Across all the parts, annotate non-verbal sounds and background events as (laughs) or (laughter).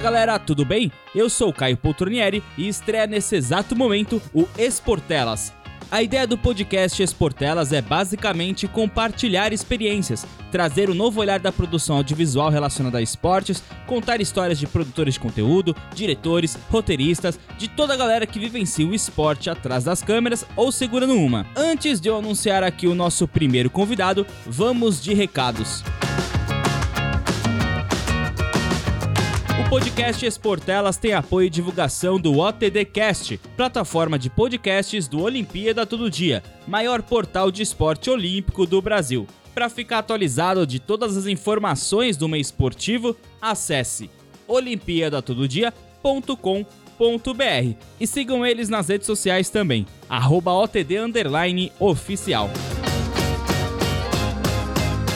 Galera, tudo bem? Eu sou o Caio Poltronieri e estreia nesse exato momento o Esportelas. A ideia do podcast Esportelas é basicamente compartilhar experiências, trazer um novo olhar da produção audiovisual relacionada a esportes, contar histórias de produtores de conteúdo, diretores, roteiristas, de toda a galera que vivencia o esporte atrás das câmeras ou segurando uma. Antes de eu anunciar aqui o nosso primeiro convidado, vamos de recados. O podcast Esportelas tem apoio e divulgação do OTDcast, plataforma de podcasts do Olimpíada Todo Dia, maior portal de esporte olímpico do Brasil. Para ficar atualizado de todas as informações do meio esportivo, acesse olimpiadatododia.com.br e sigam eles nas redes sociais também, arroba OTD oficial.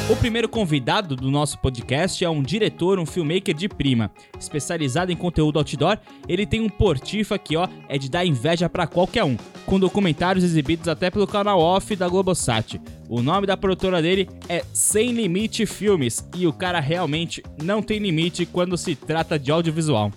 O primeiro convidado do nosso podcast é um diretor, um filmmaker de prima. Especializado em conteúdo outdoor, ele tem um portifa que ó, é de dar inveja para qualquer um, com documentários exibidos até pelo canal off da Globosat. O nome da produtora dele é Sem Limite Filmes e o cara realmente não tem limite quando se trata de audiovisual.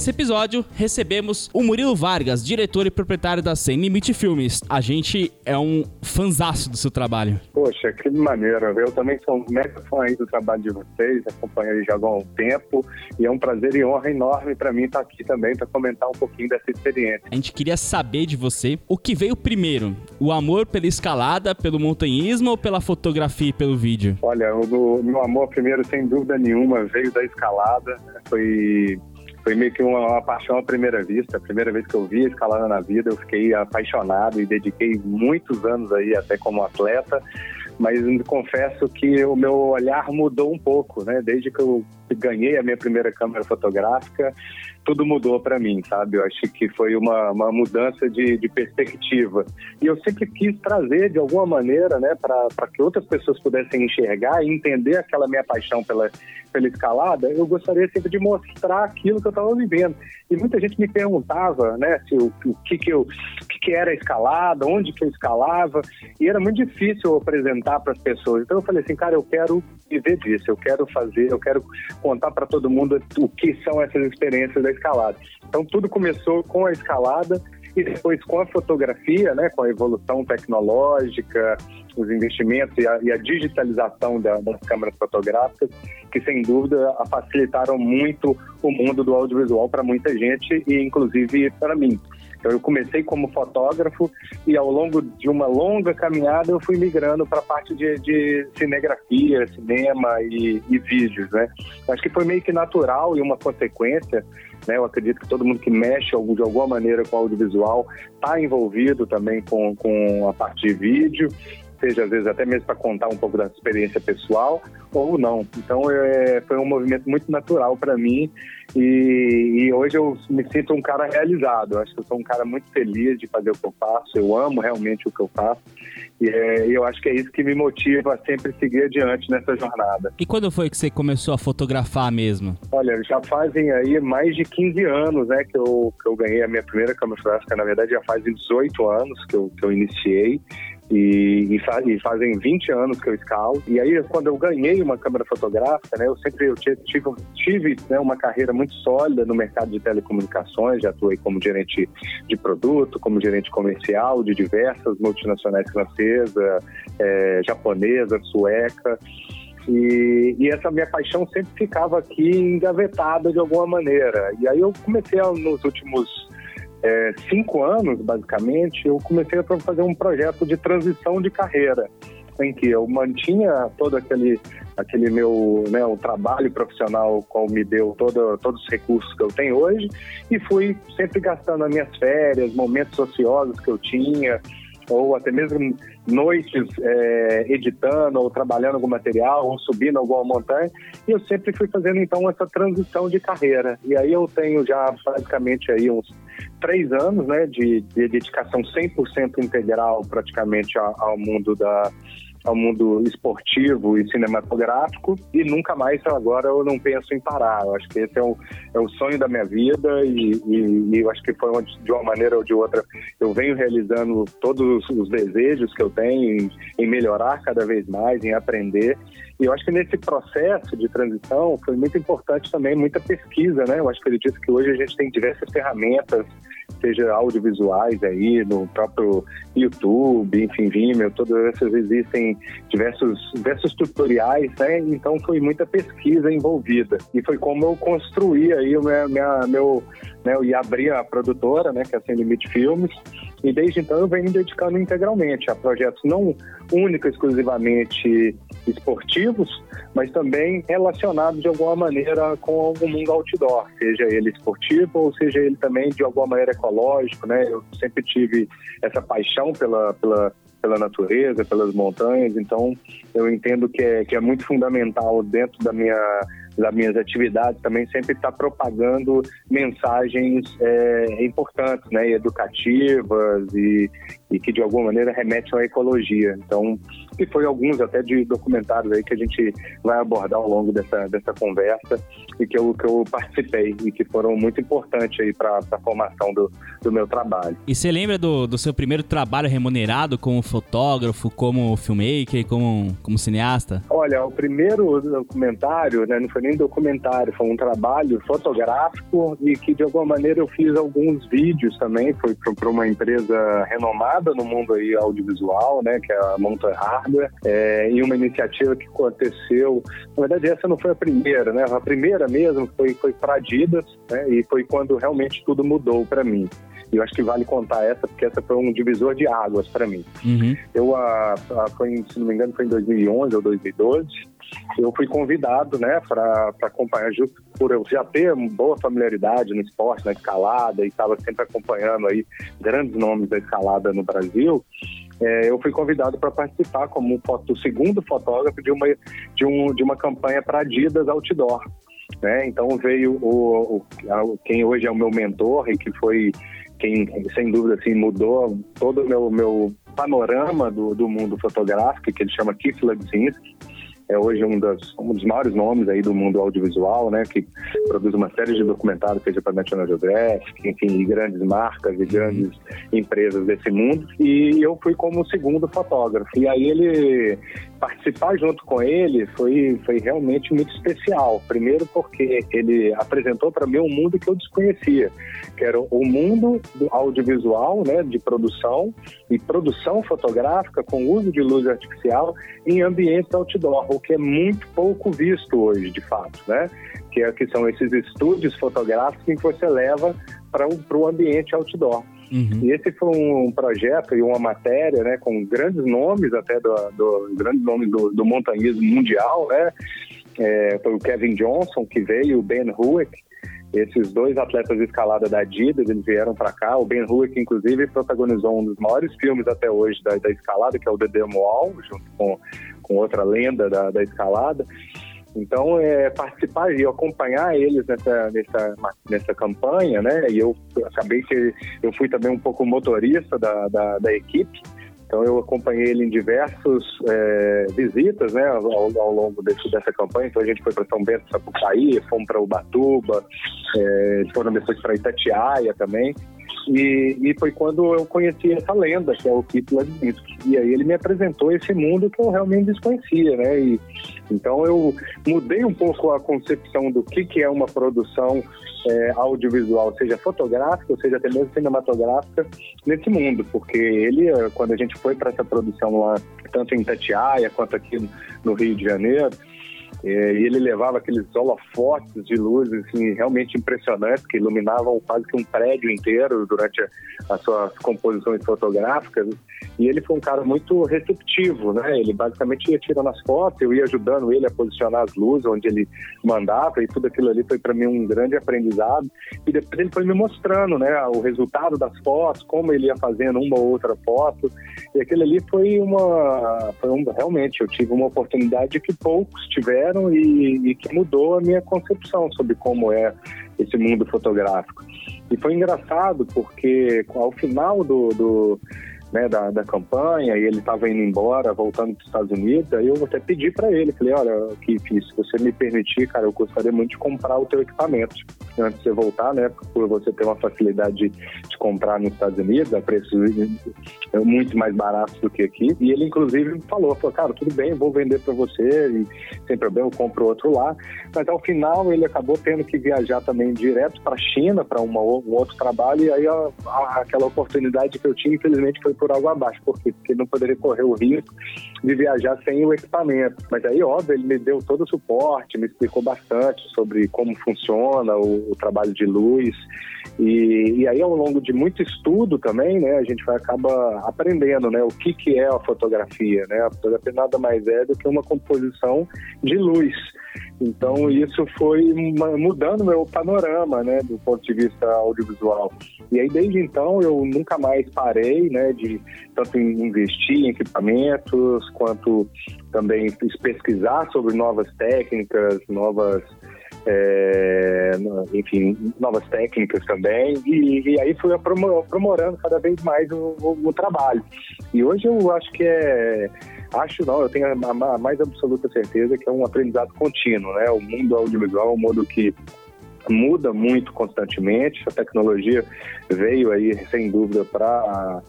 Nesse episódio recebemos o Murilo Vargas, diretor e proprietário da Sem Limite Filmes. A gente é um fanzaço do seu trabalho. Poxa, que maneiro. Eu também sou um mega fã aí do trabalho de vocês, acompanho já há algum tempo e é um prazer e honra enorme para mim estar aqui também para comentar um pouquinho dessa experiência. A gente queria saber de você o que veio primeiro, o amor pela escalada, pelo montanhismo ou pela fotografia e pelo vídeo? Olha, o meu amor primeiro, sem dúvida nenhuma, veio da escalada. Foi foi meio que uma, uma, paixão à primeira vista. A primeira vez que eu vi a escalada na vida, eu fiquei apaixonado e dediquei muitos anos aí até como atleta. Mas confesso que o meu olhar mudou um pouco, né? Desde que eu ganhei a minha primeira câmera fotográfica, tudo mudou para mim, sabe? Eu acho que foi uma, uma mudança de, de perspectiva. E eu sempre quis trazer, de alguma maneira, né, para que outras pessoas pudessem enxergar e entender aquela minha paixão pela, pela escalada, eu gostaria sempre de mostrar aquilo que eu estava vivendo. E muita gente me perguntava, né, se o, o que que eu, o que, que era a escalada, onde que eu escalava, e era muito difícil eu apresentar para as pessoas. Então eu falei assim, cara, eu quero viver disso, eu quero fazer, eu quero contar para todo mundo o que são essas experiências da escalada. Então tudo começou com a escalada e depois com a fotografia, né, com a evolução tecnológica, os investimentos e a, e a digitalização da, das câmeras fotográficas, que sem dúvida facilitaram muito o mundo do audiovisual para muita gente e inclusive para mim. Então, eu comecei como fotógrafo e ao longo de uma longa caminhada eu fui migrando para a parte de, de, cinegrafia, cinema e, e vídeos, né? Acho que foi meio que natural e uma consequência né? Eu acredito que todo mundo que mexe de alguma maneira com audiovisual está envolvido também com, com a parte de vídeo seja às vezes até mesmo para contar um pouco da experiência pessoal ou não. Então é, foi um movimento muito natural para mim e, e, hoje eu me sinto um cara realizado. Eu acho que eu sou um cara muito feliz de fazer o que eu faço. Eu amo realmente o que eu faço e é, eu acho que é isso que me motiva a sempre seguir adiante nessa jornada. E quando foi que você começou a fotografar mesmo? Olha, já fazem aí mais de 15 anos, né, que eu, que eu ganhei a minha primeira câmera fotográfica. Na verdade, já fazem 18 anos que eu, que eu iniciei. E, e, e, fazem 20 anos que eu escalo. E aí, quando eu ganhei uma câmera fotográfica, né, eu sempre eu tive, tive né, uma carreira muito sólida no mercado de telecomunicações, já atuei como gerente de produto, como gerente comercial de diversas multinacionais francesa, é, japonesa, sueca. E, e, essa minha paixão sempre ficava aqui engavetada de alguma maneira. E aí eu comecei a, nos últimos é, cinco anos, basicamente, eu comecei a fazer um projeto de transição de carreira, em que eu mantinha todo aquele aquele meu né, o trabalho profissional qual me deu todo, todos os recursos que eu tenho hoje e fui sempre gastando as minhas férias, momentos ociosos que eu tinha, ou até mesmo noites é, editando ou trabalhando algum material ou subindo alguma montanha e eu sempre fui fazendo então essa transição de carreira. E aí eu tenho já praticamente aí uns três anos né de, de dedicação 100% integral praticamente ao, ao mundo da ao mundo esportivo e cinematográfico e nunca mais agora eu não penso em parar. Eu acho que esse é o, é sonho da minha vida e, e, e eu acho que foi uma, de uma maneira ou de outra eu venho realizando todos os desejos que eu tenho em, em melhorar cada vez mais, em aprender. E eu acho que nesse processo de transição foi muito importante também muita pesquisa, né? Eu acho que ele disse que hoje a gente tem diversas ferramentas seja audiovisuais aí, no próprio YouTube, enfim, Vimeo, todas essas existem diversos, diversos tutoriais, né? Então foi muita pesquisa envolvida. E foi como eu construí aí o meu, minha, meu né, eu ia abrir a produtora, né, que é a Sem Limite Filmes, e desde então eu venho me dedicando integralmente a projetos não única exclusivamente esportivos, mas também relacionados de alguma maneira com o mundo outdoor, seja ele esportivo ou seja ele também de alguma maneira ecológico, né? Eu sempre tive essa paixão pela, pela pela natureza, pelas montanhas, então eu entendo que é, que é muito fundamental dentro da minha das minhas atividades também sempre está propagando mensagens é, importantes, né, educativas e, e que de alguma maneira remetem à ecologia. Então, e foi alguns até de documentários aí que a gente vai abordar ao longo dessa, dessa conversa e que eu, que eu participei e que foram muito importantes aí para a formação do, do meu trabalho. E você lembra do, do seu primeiro trabalho remunerado como fotógrafo, como filmmaker, como, como cineasta? Olha, o primeiro documentário, né, não foi nem documentário, foi um trabalho fotográfico e que de alguma maneira eu fiz alguns vídeos também, foi para uma empresa renomada no mundo aí audiovisual, né, que é a Mountain Hardware, é, e uma iniciativa que aconteceu, na verdade essa não foi a primeira, né, a primeira mesmo foi, foi para Adidas, né, e foi quando realmente tudo mudou para mim. E eu acho que vale contar essa, porque essa foi um divisor de águas para mim. Uhum. Eu, a, a, foi, se não me engano, foi em 2011 ou 2012 eu fui convidado, né, para acompanhar, por eu já ter boa familiaridade no esporte, na escalada, e estava sempre acompanhando aí grandes nomes da escalada no Brasil, é, eu fui convidado para participar como foto, o segundo fotógrafo de uma, de um, de uma campanha para Adidas Outdoor. Né? Então veio o, o, quem hoje é o meu mentor e que foi quem, sem dúvida, assim, mudou todo o meu, meu panorama do, do mundo fotográfico, que ele chama Keith Legzinski é hoje um, das, um dos maiores nomes aí do mundo audiovisual, né, que produz uma série de documentários, seja para National Geographic, enfim, grandes marcas e grandes empresas desse mundo. E eu fui como segundo fotógrafo. E aí ele participar junto com ele foi, foi realmente muito especial. Primeiro porque ele apresentou para mim um mundo que eu desconhecia, que era o mundo do audiovisual, né, de produção e produção fotográfica com uso de luz artificial em ambientes outdoor, o que é muito pouco visto hoje, de fato, né? Que, é, que são esses estúdios fotográficos que você leva para o ambiente outdoor. Uhum. E esse foi um projeto e uma matéria, né, com grandes nomes até do, do grandes nomes do, do montanhismo mundial, né? É, foi o Kevin Johnson que veio, o Ben Huick, esses dois atletas de escalada da Adidas, eles vieram para cá. O Ben Huick, inclusive, protagonizou um dos maiores filmes até hoje da, da escalada, que é o The Demo junto com, com outra lenda da, da escalada. Então, é, participar e acompanhar eles nessa, nessa, nessa campanha, né? E eu acabei que eu fui também um pouco motorista da, da, da equipe. Então eu acompanhei ele em diversas é, visitas, né, ao, ao longo desse, dessa campanha. Então a gente foi para São Bento, Sapucaí, fomos para Ubatuba, é, foram depois para Itatiaia também. E, e, foi quando eu conheci essa lenda, que é o Kit Ladzinski. E aí ele me apresentou esse mundo que eu realmente desconhecia, né? E, então eu mudei um pouco a concepção do que, que é uma produção é, audiovisual, seja fotográfica, seja até mesmo cinematográfica, nesse mundo, porque ele, é, quando a gente foi para essa produção lá, tanto em Itatiaia quanto aqui no Rio de Janeiro, É, e ele levava aqueles holofotes de luz assim, realmente impressionantes que iluminavam quase que um prédio inteiro durante as suas composições fotográficas. E ele foi um cara muito receptivo, né? Ele basicamente ia tirando as fotos, eu ia ajudando ele a posicionar as luzes onde ele mandava e tudo aquilo ali foi para mim um grande aprendizado. E depois ele foi me mostrando, né, o resultado das fotos, como ele ia fazendo uma ou outra foto. E aquilo ali foi uma, foi um, realmente eu tive uma oportunidade que poucos tiveram e, e que mudou a minha concepção sobre como é esse mundo fotográfico. E foi engraçado porque ao final do, do né, da, da campanha e ele estava indo embora, voltando para os Estados Unidos, aí eu até pedi para ele, falei, olha, Keith, se você me permitir, cara, eu gostaria muito de comprar o teu equipamento antes de você voltar, né, por você ter uma facilidade de, de comprar nos Estados Unidos, a preços muito mais baratos do que aqui, e ele inclusive falou, falou, cara, tudo bem, vou vender para você, e sem problema, eu compro outro lá, mas ao final ele acabou tendo que viajar também direto para a China, para um outro trabalho, e aí a, a, aquela oportunidade que eu tinha, infelizmente, foi por água abaixo. Por quê? Porque ele não poderia correr o risco de viajar sem o equipamento. Mas aí, óbvio, ele me deu todo o suporte, me explicou bastante sobre como funciona o, o trabalho de luz. E, e, aí, ao longo de muito estudo também, né, a gente vai acaba aprendendo, né, o que, que é a fotografia, né? A fotografia nada mais é do que uma composição de luz. Então isso foi mudando meu panorama, né, do ponto de vista audiovisual. E aí desde então eu nunca mais parei, né, de tanto investir em equipamentos quanto também pesquisar sobre novas técnicas, novas é, enfim, novas técnicas também, e, e aí fui aprimorando cada vez mais o, o, o, trabalho. E hoje eu acho que é Acho não, eu tenho a, mais absoluta certeza que é um aprendizado contínuo, né? O mundo audiovisual é um mundo que muda muito constantemente. A tecnologia veio aí, sem dúvida, para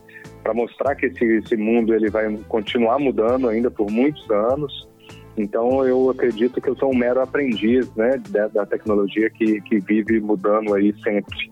para mostrar que esse, esse mundo ele vai continuar mudando ainda por muitos anos. Então eu acredito que eu sou um mero aprendiz, né, da, da tecnologia que, que vive mudando aí sempre.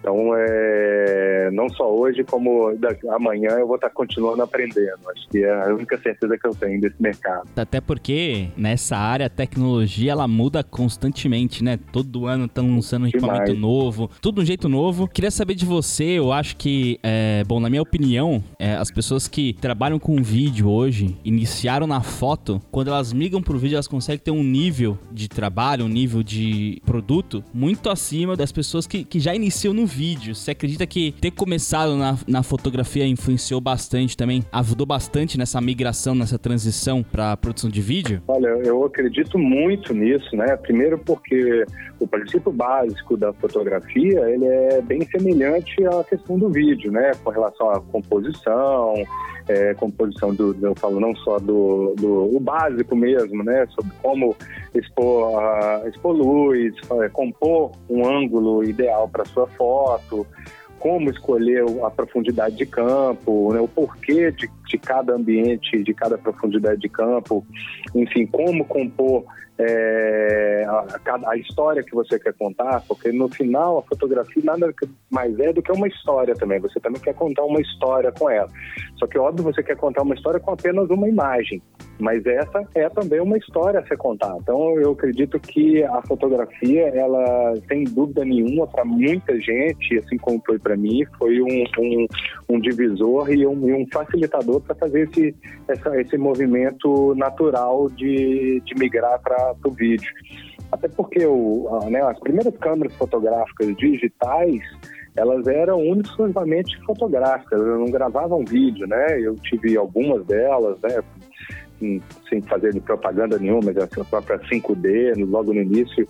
Então, é, não só hoje, como amanhã eu vou estar continuando aprendendo. Acho que é a única certeza que eu tenho desse mercado. Até porque nessa área a tecnologia ela muda constantemente, né? Todo ano estão lançando um equipamento novo, tudo um jeito novo. Queria saber de você, eu acho que, é, bom, na minha opinião, é, as pessoas que trabalham com vídeo hoje, iniciaram na foto, quando elas migram pro vídeo, elas conseguem ter um nível de trabalho, um nível de produto muito acima das pessoas que, que já iniciam no vídeo. Você acredita que ter começado na, na fotografia influenciou bastante também? Ajudou bastante nessa migração, nessa transição para produção de vídeo? Olha, eu acredito muito nisso, né? Primeiro porque o princípio básico da fotografia, ele é bem semelhante à questão do vídeo, né? Com relação à composição, é, composição do, eu falo não só do, do o básico mesmo, né? Sobre como expor, uh, expor luz, compor um ângulo ideal para sua foto, como escolher a profundidade de campo, né, o porquê de, de cada ambiente, de cada profundidade de campo, enfim, como compor é, a, a, história que você quer contar, porque no final a fotografia nada mais é do que uma história também. Você também quer contar uma história com ela. Só que, óbvio, você quer contar uma história com apenas uma imagem. Mas essa é também uma história a ser contada. Então, eu acredito que a fotografia, ela, sem dúvida nenhuma, para muita gente, assim como foi para mim, foi um, um, um divisor e um, um facilitador para fazer esse, essa, esse movimento natural de, de migrar para o vídeo. Até porque o, né, as primeiras câmeras fotográficas digitais elas eram exclusivamente fotográficas, não gravavam vídeo, né? Eu tive algumas delas, né? Sem fazer de propaganda nenhuma, mas a própria 5D, logo no início,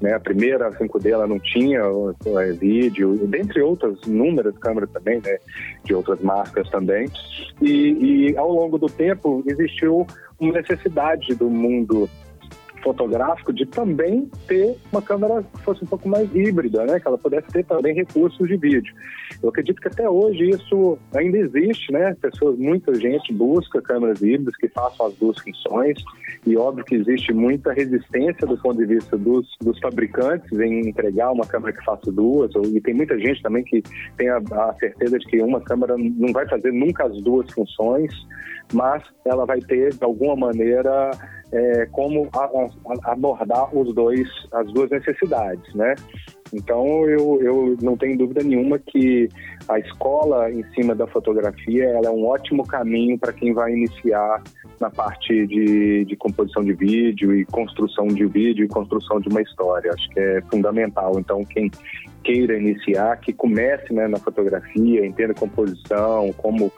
né? A primeira 5D ela não tinha é, vídeo, dentre outras inúmeras câmeras também, né? De outras marcas também. E, e ao longo do tempo existiu uma necessidade do mundo fotográfico de também ter uma câmera que fosse um pouco mais híbrida, né? Que ela pudesse ter também recursos de vídeo. Eu acredito que até hoje isso ainda existe, né? Pessoas, muita gente busca câmeras híbridas que façam as duas funções e óbvio que existe muita resistência do ponto de vista dos, dos fabricantes em entregar uma câmera que faça duas e tem muita gente também que tem a, a certeza de que uma câmera não vai fazer nunca as duas funções, mas ela vai ter de alguma maneira é, como a, a, abordar os dois, as duas necessidades, né? Então, eu, eu não tenho dúvida nenhuma que a escola em cima da fotografia ela é um ótimo caminho para quem vai iniciar na parte de, de composição de vídeo e construção de vídeo e construção de uma história. Acho que é fundamental. Então, quem queira iniciar, que comece né, na fotografia, entenda composição, como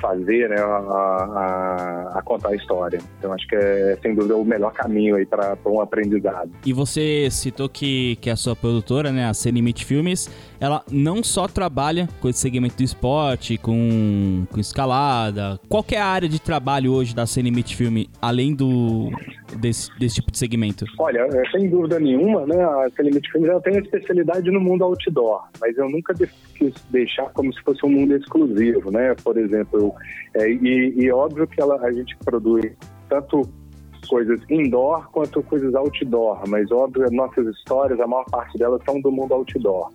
fazer né, a, a, a, contar a história. Então acho que é sem dúvida o melhor caminho aí para um aprendizado. E você citou que, que a sua produtora, né, a Sem Limite Filmes, ela não só trabalha com esse segmento do esporte, com, com escalada, qualquer área de trabalho hoje da Sem Filme, além do desse, desse tipo de segmento? Olha, é, sem dúvida nenhuma, né, a Sem Filmes ela tem especialidade no mundo outdoor, mas eu nunca quis deixar como se fosse um mundo exclusivo, né? Por exemplo, é, e, e óbvio que ela, a gente produz tanto coisas indoor quanto coisas outdoor, mas óbvio, as nossas histórias, a maior parte delas são do mundo outdoor.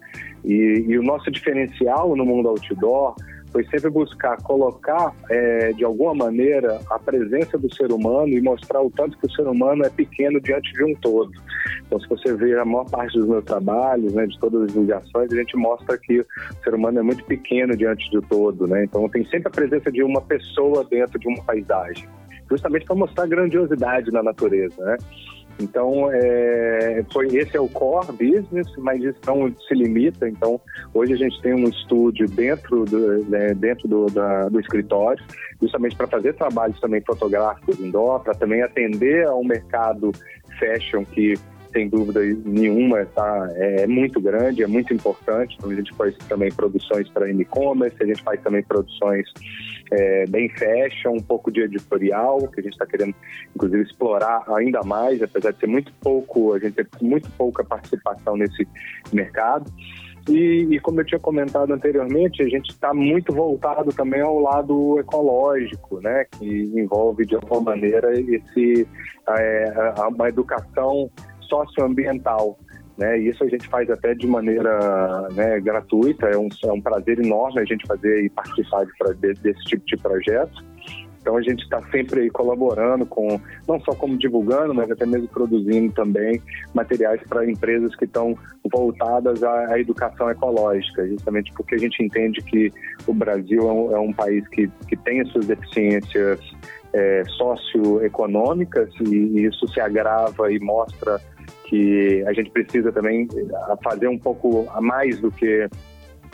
E, e o nosso diferencial no mundo outdoor foi sempre buscar colocar, é, de alguma maneira, a presença do ser humano e mostrar o tanto que o ser humano é pequeno diante de um todo. Então, se você ver a maior parte dos meus trabalhos, né, de todas as divulgações, a gente mostra que o ser humano é muito pequeno diante do todo. Né? Então, tem sempre a presença de uma pessoa dentro de uma paisagem, justamente para mostrar a grandiosidade na natureza. Né? Então, é, foi, esse é o core business, mas isso não se limita. Então, hoje a gente tem um estúdio dentro do, né, dentro do, da, do escritório, justamente para fazer trabalhos também fotográficos indoor, para também atender a um mercado fashion que sem dúvida nenhuma, tá, é muito grande, é muito importante. Então, a gente faz também produções para e-commerce, a gente faz também produções é, bem fashion, um pouco de editorial, que a gente está querendo, inclusive, explorar ainda mais, apesar de ter muito pouco, a gente tem muito pouca participação nesse mercado. E, e, como eu tinha comentado anteriormente, a gente está muito voltado também ao lado ecológico, né, que envolve de alguma maneira esse é, uma educação socioambiental. Né? Isso a gente faz até de maneira né, gratuita, é um, é um prazer enorme a gente fazer e participar de, desse tipo de projeto. Então a gente está sempre aí colaborando com, não só como divulgando, mas até mesmo produzindo também materiais para empresas que estão voltadas à, à, educação ecológica, justamente porque a gente entende que o Brasil é um, é um país que, que tem as suas deficiências é, socioeconômicas e, e isso se agrava e mostra que a gente precisa também eh, fazer um pouco a mais do que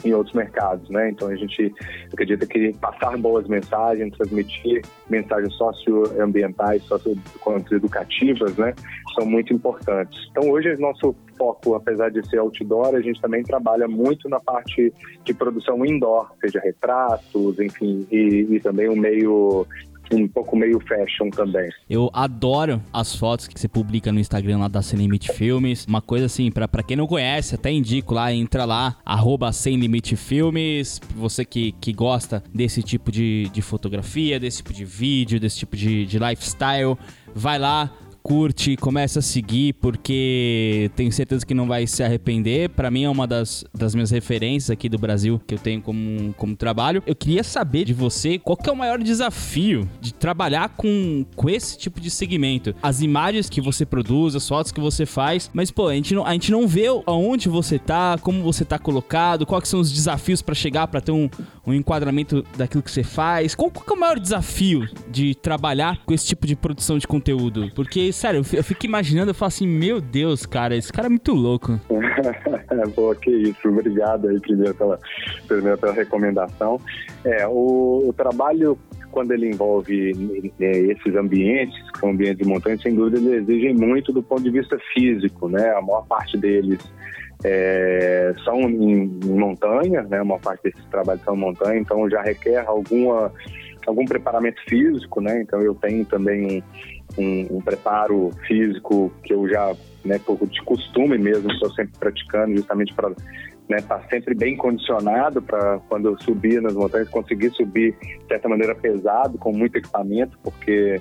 em outros mercados, né? Então a gente acredita que passar boas mensagens, transmitir mensagens socioambientais, socioeducativas, né, são muito importantes. Então hoje nosso foco, apesar de ser outdoor, a gente também trabalha muito na parte de produção indoor, seja retratos, enfim, e, e também o meio um pouco meio fashion também. Eu adoro as fotos que você publica no Instagram lá da Sem Limite Filmes. Uma coisa assim, pra, quem não conhece, até indico lá, entra lá, arroba Sem Limite Filmes. Você que, que gosta desse tipo de, de fotografia, desse tipo de vídeo, desse tipo de, de lifestyle, vai lá, curte, começa a seguir, porque tenho certeza que não vai se arrepender. Para mim é uma das, das minhas referências aqui do Brasil que eu tenho como, como trabalho. Eu queria saber de você qual é o maior desafio de trabalhar com, com esse tipo de segmento. As imagens que você produz, as fotos que você faz, mas pô, a gente não, a gente não vê aonde você tá, como você tá colocado, quais são os desafios para chegar para ter um, um enquadramento daquilo que você faz. Qual, qual é o maior desafio de trabalhar com esse tipo de produção de conteúdo? Porque sério, eu fico imaginando, eu falo assim, meu Deus, cara, esse cara é muito louco. (laughs) Pô, que isso, obrigado aí primeiro pela, primeiro pela recomendação. É, o, o trabalho quando ele envolve é, esses ambientes, que são ambientes de montanha, sem dúvida eles exigem muito do ponto de vista físico, né? A maior parte deles é, são em, em, montanha, né? Uma parte desses trabalhos são em montanha, então já requer alguma algum preparamento físico, né? Então eu tenho também um, um, um preparo físico que eu já, né, por de costume mesmo, estou sempre praticando justamente para né, tá sempre bem condicionado para quando eu subir nas montanhas conseguir subir de certa maneira pesado com muito equipamento, porque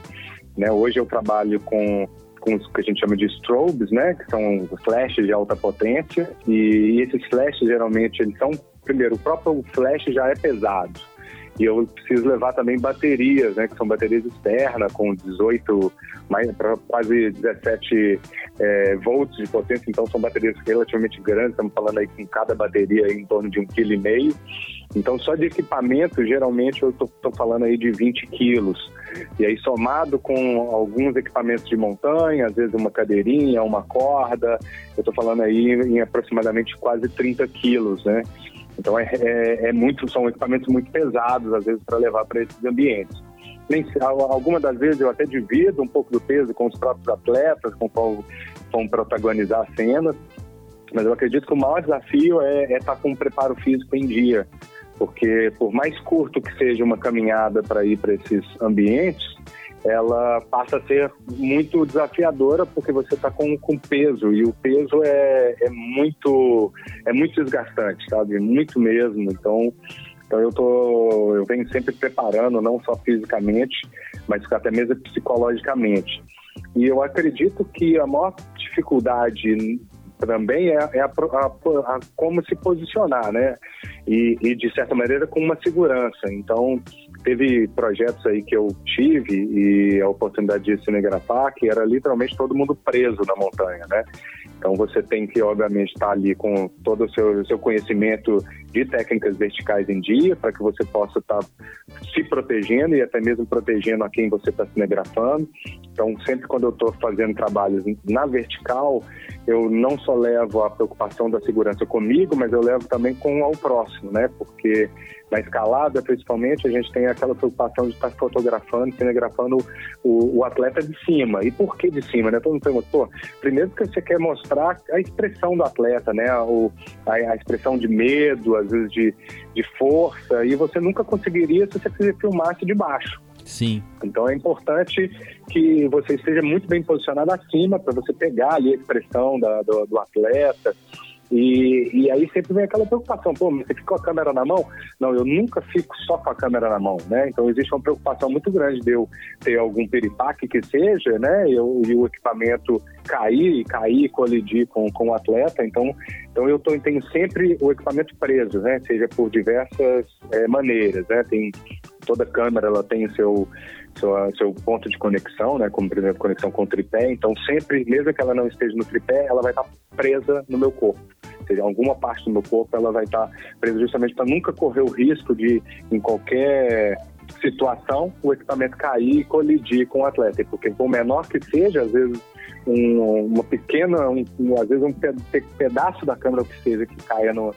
né, hoje eu trabalho com com os que a gente chama de strobes, né, que são flashes de alta potência, e esses flashes geralmente eles são primeiro o próprio flash já é pesado. E eu preciso levar também baterias, né, que são baterias externas, com 18, mais, quase 17 é, volts de potência, então são baterias relativamente grandes, estamos falando aí com cada bateria em torno de um quilo e meio. Então, só de equipamento, geralmente eu estou falando aí de 20 quilos. E aí, somado com alguns equipamentos de montanha, às vezes uma cadeirinha, uma corda, eu estou falando aí em aproximadamente quase 30 quilos, né? Então, é, é, é muito, são equipamentos muito pesados, às vezes, para levar para esses ambientes. Algumas das vezes eu até divido um pouco do peso com os próprios atletas, com qual vão protagonizar cenas, mas eu acredito que o maior desafio é, é estar tá com o preparo físico em dia porque por mais curto que seja uma caminhada para ir para esses ambientes, ela passa a ser muito desafiadora porque você está com, com peso e o peso é, é muito é muito desgastante, sabe? Muito mesmo. Então, então eu tô eu venho sempre preparando não só fisicamente, mas até mesmo psicologicamente. E eu acredito que a maior dificuldade também é, é a, a, a, como se posicionar, né? E, e, de certa maneira com uma segurança. Então teve projetos aí que eu tive e a oportunidade de cinegrafar que era literalmente todo mundo preso na montanha, né? Então você tem que, obviamente, estar ali com todo o seu, seu conhecimento de técnicas verticais em dia, para que você possa estar se protegendo e até mesmo protegendo a quem você está cinegrafando. Então, sempre quando eu estou fazendo trabalhos na vertical, eu não só levo a preocupação da segurança comigo, mas eu levo também com o próximo, né? Porque na escalada, principalmente, a gente tem aquela preocupação de estar fotografando, cinegrafando o, o atleta de cima. E por que de cima, né? Todo mundo pergunta, pô, primeiro porque você quer mostrar a expressão do atleta, né? O, a, a expressão de medo, às vezes de, de força, e você nunca conseguiria se você filmasse de baixo. Sim. Então é importante que você esteja muito bem posicionado acima para você pegar ali a expressão da, do, do atleta. E, e aí sempre vem aquela preocupação, pô, você fica com a câmera na mão? Não, eu nunca fico só com a câmera na mão, né? Então existe uma preocupação muito grande de eu ter algum peripaque que seja, né? Eu, e o equipamento cair, cair, colidir com, com o atleta. Então, então eu tô, tenho sempre o equipamento preso, né? Seja por diversas é, maneiras, né? Tem toda câmera ela tem seu, seu, seu ponto de conexão, né? Como, por exemplo, conexão com o tripé. Então, sempre, mesmo que ela não esteja no tripé, ela vai estar presa no meu corpo. Seja, alguma parte do meu corpo ela vai estar presa justamente para nunca correr o risco de, em qualquer situação, o equipamento cair e colidir com o atleta. Porque, por menor que seja, às vezes um, uma pequena, um, às vezes um pedaço da câmera que seja que caia no,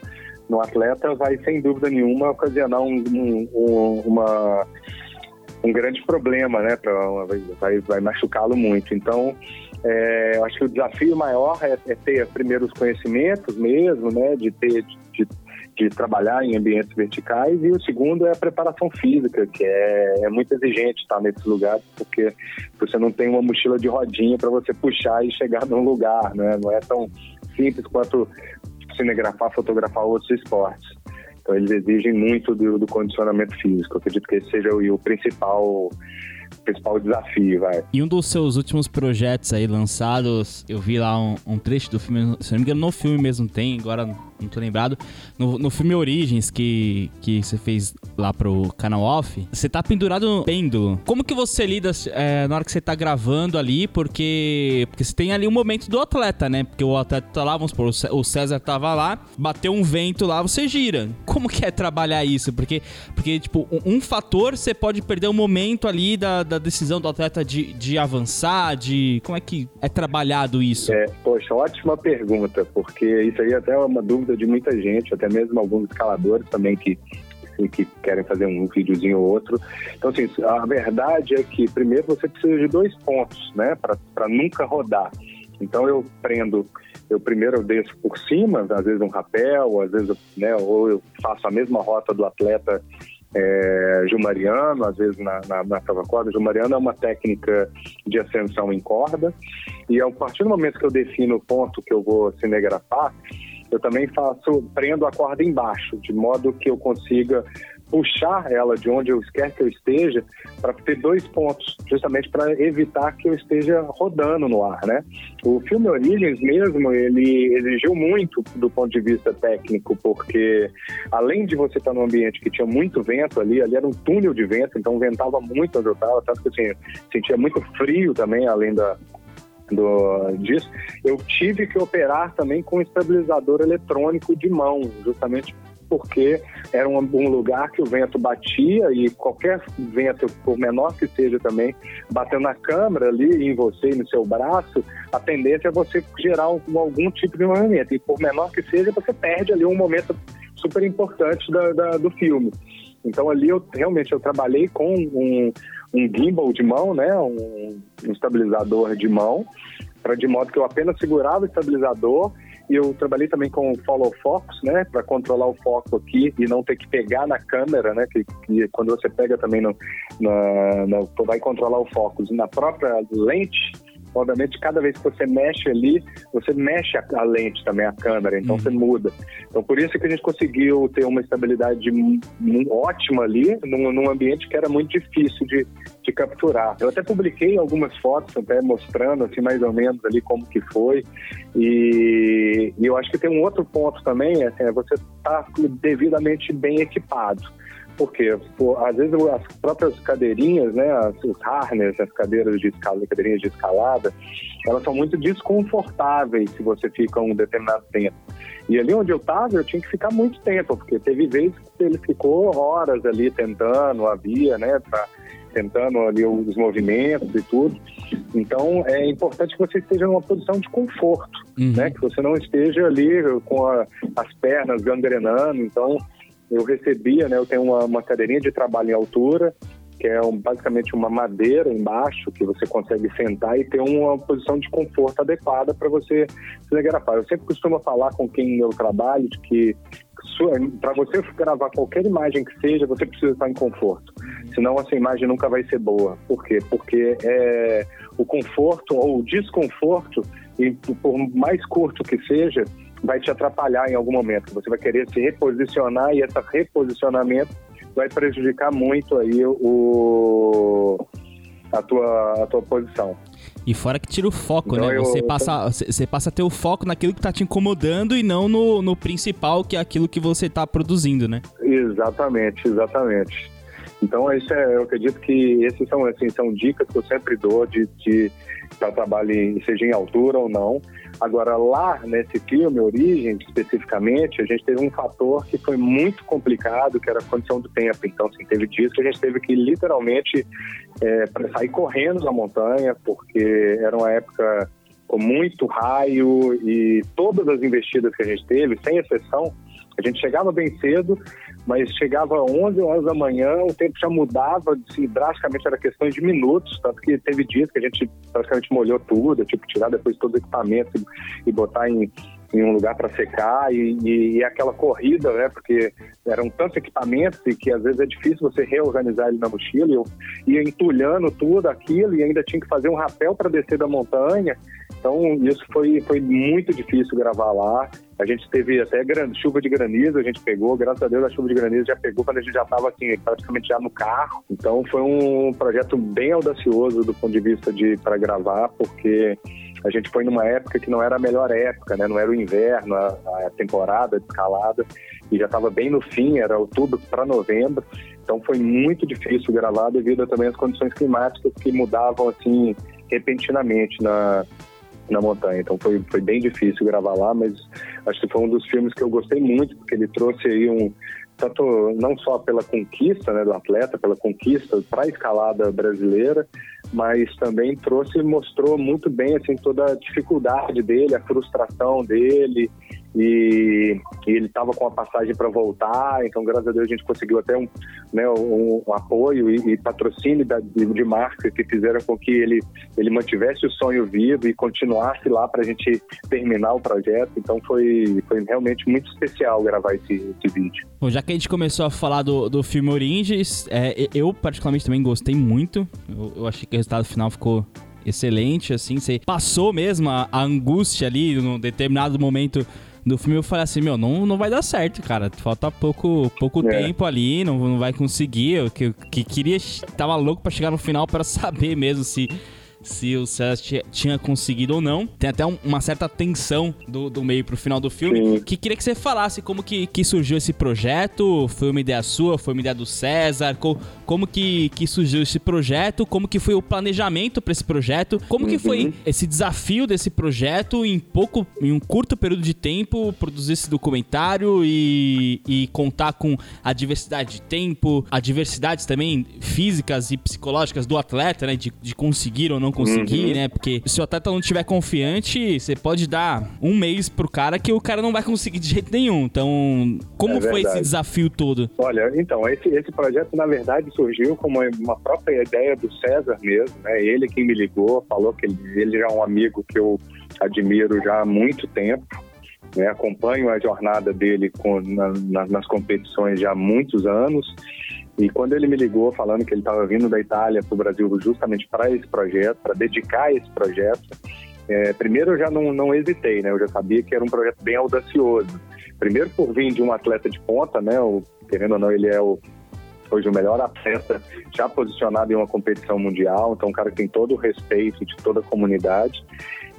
no atleta vai, sem dúvida nenhuma, ocasionar um, um, uma, um grande problema, né? Pra, vai, vai machucá-lo muito. Então, é, acho que o desafio maior é, é, ter primeiro os conhecimentos mesmo, né? De ter, de, de, trabalhar em ambientes verticais e o segundo é a preparação física, que é, é muito exigente estar nesses lugares, porque você não tem uma mochila de rodinha para você puxar e chegar num lugar, né? Não é tão simples quanto cinegrafar, fotografar outros esportes. Então eles exigem muito do, do condicionamento físico. Eu acredito que esse seja o, o principal principal desafio, vai. E um dos seus últimos projetos aí lançados, eu vi lá um, um trecho do filme, se não me engano, no filme mesmo tem, agora não tô lembrado. No, no filme Origens, que, que você fez lá pro canal off, você tá pendurado no pêndulo. Como que você lida é, na hora que você tá gravando ali? Porque, porque você tem ali um momento do atleta, né? Porque o atleta tá lá, vamos supor, o César tava lá, bateu um vento lá, você gira. Como que é trabalhar isso? Porque, porque tipo, um, um fator você pode perder o um momento ali da, da decisão do atleta de, de avançar, de... Como é que é trabalhado isso? É, poxa, ótima pergunta, porque isso aí até é uma dúvida de muita gente, até mesmo alguns escaladores também que que querem fazer um videozinho ou outro. Então, assim, a verdade é que, primeiro, você precisa de dois pontos, né, para nunca rodar. Então, eu prendo, eu primeiro eu desço por cima, às vezes um rapel, às vezes, né, ou eu faço a mesma rota do atleta é, Gilmariano, às vezes na, na, na corda. Gilmariano é uma técnica de ascensão em corda, e a partir do momento que eu defino o ponto que eu vou cinegrafar, eu também faço, prendo a corda embaixo, de modo que eu consiga puxar ela de onde eu quer que eu esteja para ter dois pontos, justamente para evitar que eu esteja rodando no ar, né? O filme Origens mesmo, ele exigiu muito do ponto de vista técnico, porque além de você estar num ambiente que tinha muito vento ali, ali era um túnel de vento, então ventava muito onde eu estava, tanto que assim, sentia muito frio também, além da, do, disso, eu tive que operar também com estabilizador eletrônico de mão, justamente porque era um, um, lugar que o vento batia e qualquer vento, por menor que seja também, batendo na câmera ali, em você no seu braço, a tendência é você gerar um, algum tipo de movimento. E por menor que seja, você perde ali um momento super importante da, da, do filme. Então ali eu realmente eu trabalhei com um, um gimbal de mão, né, um, um estabilizador de mão, para de modo que eu apenas segurava o estabilizador. E eu trabalhei também com follow focus, né, para controlar o foco aqui e não ter que pegar na câmera, né, que, que quando você pega também no, na, na, vai controlar o foco na própria lente, obviamente, cada vez que você mexe ali, você mexe a, a lente também, a câmera, então uhum. você muda. Então, por isso que a gente conseguiu ter uma estabilidade ótima ali, num, num ambiente que era muito difícil de, de capturar. Eu até publiquei algumas fotos, até mostrando, assim, mais ou menos ali como que foi. E, e eu acho que tem um outro ponto também, assim, é você estar tá devidamente bem equipado. Porque, às vezes, as próprias cadeirinhas, né, as, os harness, as cadeiras de escala, cadeirinhas de escalada, elas são muito desconfortáveis se você fica um determinado tempo. E ali onde eu estava, eu tinha que ficar muito tempo, porque teve vezes que ele ficou horas ali tentando a via, né, pra, tentando ali os movimentos e tudo. Então, é importante que você esteja numa posição de conforto, uhum. né, que você não esteja ali com a, as pernas gangrenando. Então, eu recebia, né, eu tenho uma, uma cadeirinha de trabalho em altura, que é um, basicamente uma madeira embaixo que você consegue sentar e ter uma posição de conforto adequada para você telegrafar. Eu sempre costumo falar com quem eu trabalho de que para você gravar qualquer imagem que seja, você precisa estar em conforto. Senão essa imagem nunca vai ser boa. Por quê? Porque é, o conforto ou o desconforto, e por mais curto que seja, vai te atrapalhar em algum momento. Você vai querer se reposicionar e esse reposicionamento vai prejudicar muito aí o, a, tua, a tua posição. E fora que tira o foco, então né? Você, eu, passa, você passa a ter o foco naquilo que tá te incomodando e não no, no principal, que é aquilo que você tá produzindo, né? Exatamente, exatamente. Então, isso é, eu acredito que esses são, assim, são dicas que eu sempre dou de, de para trabalho, seja em altura ou não. Agora, lá nesse filme, Origem, especificamente, a gente teve um fator que foi muito complicado, que era a condição do tempo. Então, assim, teve dias que a gente teve que literalmente é, sair correndo na montanha, porque era uma época com muito raio e todas as investidas que a gente teve, sem exceção, a gente chegava bem cedo, mas chegava 11 horas da manhã, o tempo já mudava, assim, drasticamente, era questão de minutos, tanto que teve dias que a gente praticamente molhou tudo, tipo, tirar depois todo o equipamento e, e botar em, em um lugar para secar e, e, e, aquela corrida, né? Porque eram tantos equipamentos e que às vezes é difícil você reorganizar ele na mochila. E eu ia entulhando tudo aquilo e ainda tinha que fazer um rapel para descer da montanha. Então, isso foi, foi muito difícil gravar lá. A gente teve até chuva de granizo, a gente pegou, graças a Deus a chuva de granizo já pegou quando a gente já estava assim, praticamente já no carro. Então foi um projeto bem audacioso do ponto de vista de para gravar, porque a gente foi numa época que não era a melhor época, né? Não era o inverno, a, a temporada de escalada, e já estava bem no fim, era outubro para novembro. Então foi muito difícil gravar devido também às condições climáticas que mudavam assim repentinamente na na montanha. Então foi, foi bem difícil gravar lá, mas acho que foi um dos filmes que eu gostei muito, porque ele trouxe aí um. Tanto não só pela conquista né, do atleta, pela conquista para a escalada brasileira, mas também trouxe mostrou muito bem assim, toda a dificuldade dele, a frustração dele e, e ele estava com a passagem para voltar, então graças a Deus a gente conseguiu até um, né, um, um apoio e, e patrocínio da, de, de marca que fizeram com que ele, ele mantivesse o sonho vivo e continuasse lá para a gente terminar o projeto, então foi, foi realmente muito especial gravar esse, esse vídeo. Bom, já que a gente começou a falar do, do filme Origens, é, eu particularmente também gostei muito, eu, eu achei que o resultado final ficou excelente, assim, você passou mesmo a, a angústia ali num determinado momento do filme, eu falei assim, meu, não, não vai dar certo, cara. Falta pouco, pouco É. tempo ali, não, não vai conseguir. Eu que, que queria, tava louco pra chegar no final pra (laughs) saber mesmo se se o César ti- tinha conseguido ou não. Tem até um- uma certa tensão do, do meio pro final do filme. Sim. Que queria que você falasse como que, que surgiu esse projeto. Foi uma ideia sua? Foi uma ideia do César? Co- como que, que surgiu esse projeto? Como que foi o planejamento pra esse projeto? Como que foi esse desafio desse projeto em pouco, em um curto período de tempo, produzir esse documentário e, e contar com a diversidade de tempo, a diversidades também físicas e psicológicas do atleta, né? De, de conseguir ou não conseguir, né? Porque se o atleta não estiver confiante, você pode dar um mês pro cara que o cara não vai conseguir de jeito nenhum. Então, como É foi esse desafio todo? Olha, então, esse, esse projeto, na verdade, surgiu como uma própria ideia do César mesmo, né? Ele quem me ligou, falou que ele, ele já é um amigo que eu admiro já há muito tempo, né? Acompanho a jornada dele com, na- na- nas competições já há muitos anos. E quando ele me ligou falando que ele estava vindo da Itália para o Brasil justamente para esse projeto, para dedicar esse projeto, é, primeiro eu já não, não hesitei, né? Eu já sabia que era um projeto bem audacioso. Primeiro por vir de um atleta de ponta, né? O, querendo ou não, ele é o, hoje o melhor atleta já posicionado em uma competição mundial, então um cara que tem todo o respeito de toda a comunidade.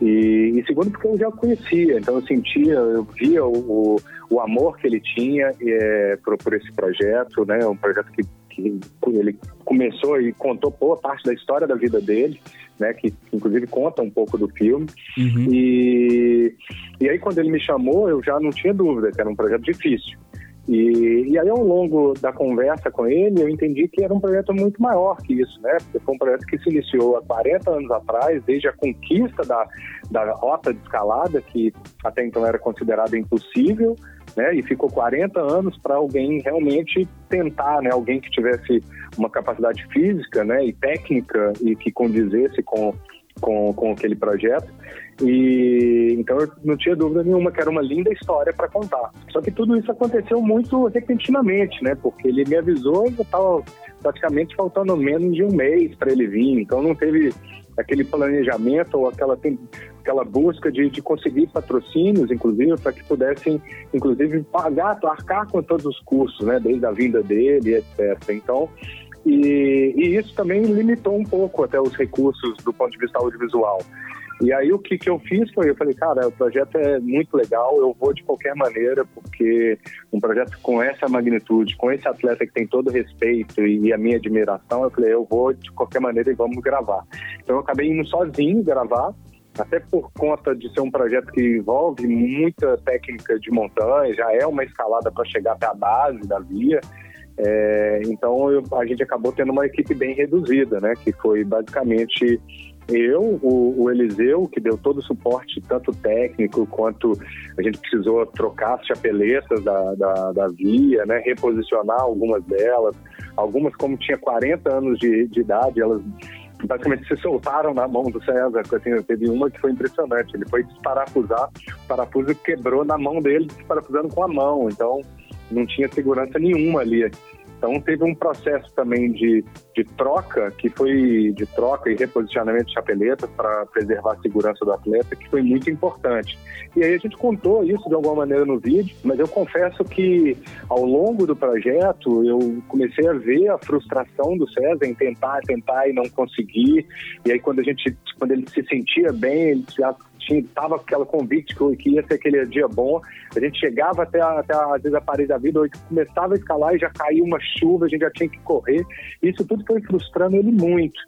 E, e segundo porque eu já o conhecia, então eu sentia, eu via o, o, o amor que ele tinha é, por, por esse projeto, né? Um projeto que, que ele começou e contou boa parte da história da vida dele, né? Que inclusive conta um pouco do filme. Uhum. E, e aí, quando ele me chamou, eu já não tinha dúvida que era um projeto difícil. E, e aí, ao longo da conversa com ele, eu entendi que era um projeto muito maior que isso, né? Porque foi um projeto que se iniciou há 40 anos atrás, desde a conquista da, da rota de escalada, que até então era considerada impossível, né? E ficou 40 anos para alguém realmente tentar, né? Alguém que tivesse uma capacidade física, né? E técnica e que condizesse com com, com aquele projeto. E então eu não tinha dúvida nenhuma que era uma linda história para contar. Só que tudo isso aconteceu muito repentinamente, né? Porque ele me avisou e eu estava praticamente faltando menos de um mês para ele vir. Então não teve aquele planejamento ou aquela aquela busca de, de conseguir patrocínios, inclusive, para que pudessem, inclusive, pagar, arcar com todos os custos, né? Desde a vinda dele, etc. Então e, e, isso também limitou um pouco até os recursos do ponto de vista audiovisual. E aí o que, que eu fiz foi, eu falei, cara, o projeto é muito legal, eu vou de qualquer maneira, porque um projeto com essa magnitude, com esse atleta que tem todo respeito e a minha admiração, eu falei, eu vou de qualquer maneira e vamos gravar. Então eu acabei indo sozinho gravar, até por conta de ser um projeto que envolve muita técnica de montanha, já é uma escalada para chegar até a base da via, é, então eu, a gente acabou tendo uma equipe bem reduzida, né? Que foi basicamente eu, o, o, Eliseu, que deu todo o suporte, tanto técnico quanto a gente precisou trocar as chapeletas da, da, da via, né? Reposicionar algumas delas. Algumas, como tinha 40 anos de, de idade, elas basicamente se soltaram na mão do César. Assim, teve uma que foi impressionante. Ele foi desparafusar, o parafuso quebrou na mão dele, desparafusando com a mão. Então não tinha segurança nenhuma ali. Então teve um processo também de, de troca, que foi de troca e reposicionamento de chapeletas para preservar a segurança do atleta, que foi muito importante. E aí a gente contou isso de alguma maneira no vídeo, mas eu confesso que ao longo do projeto eu comecei a ver a frustração do César em tentar, tentar e não conseguir. E aí quando a gente, quando ele se sentia bem, ele já estava com aquela convite que, ia ser aquele dia bom. A gente chegava até, até às vezes a parede da vida, começava a escalar e já caía uma chuva, a gente já tinha que correr. Isso tudo foi frustrando ele muito.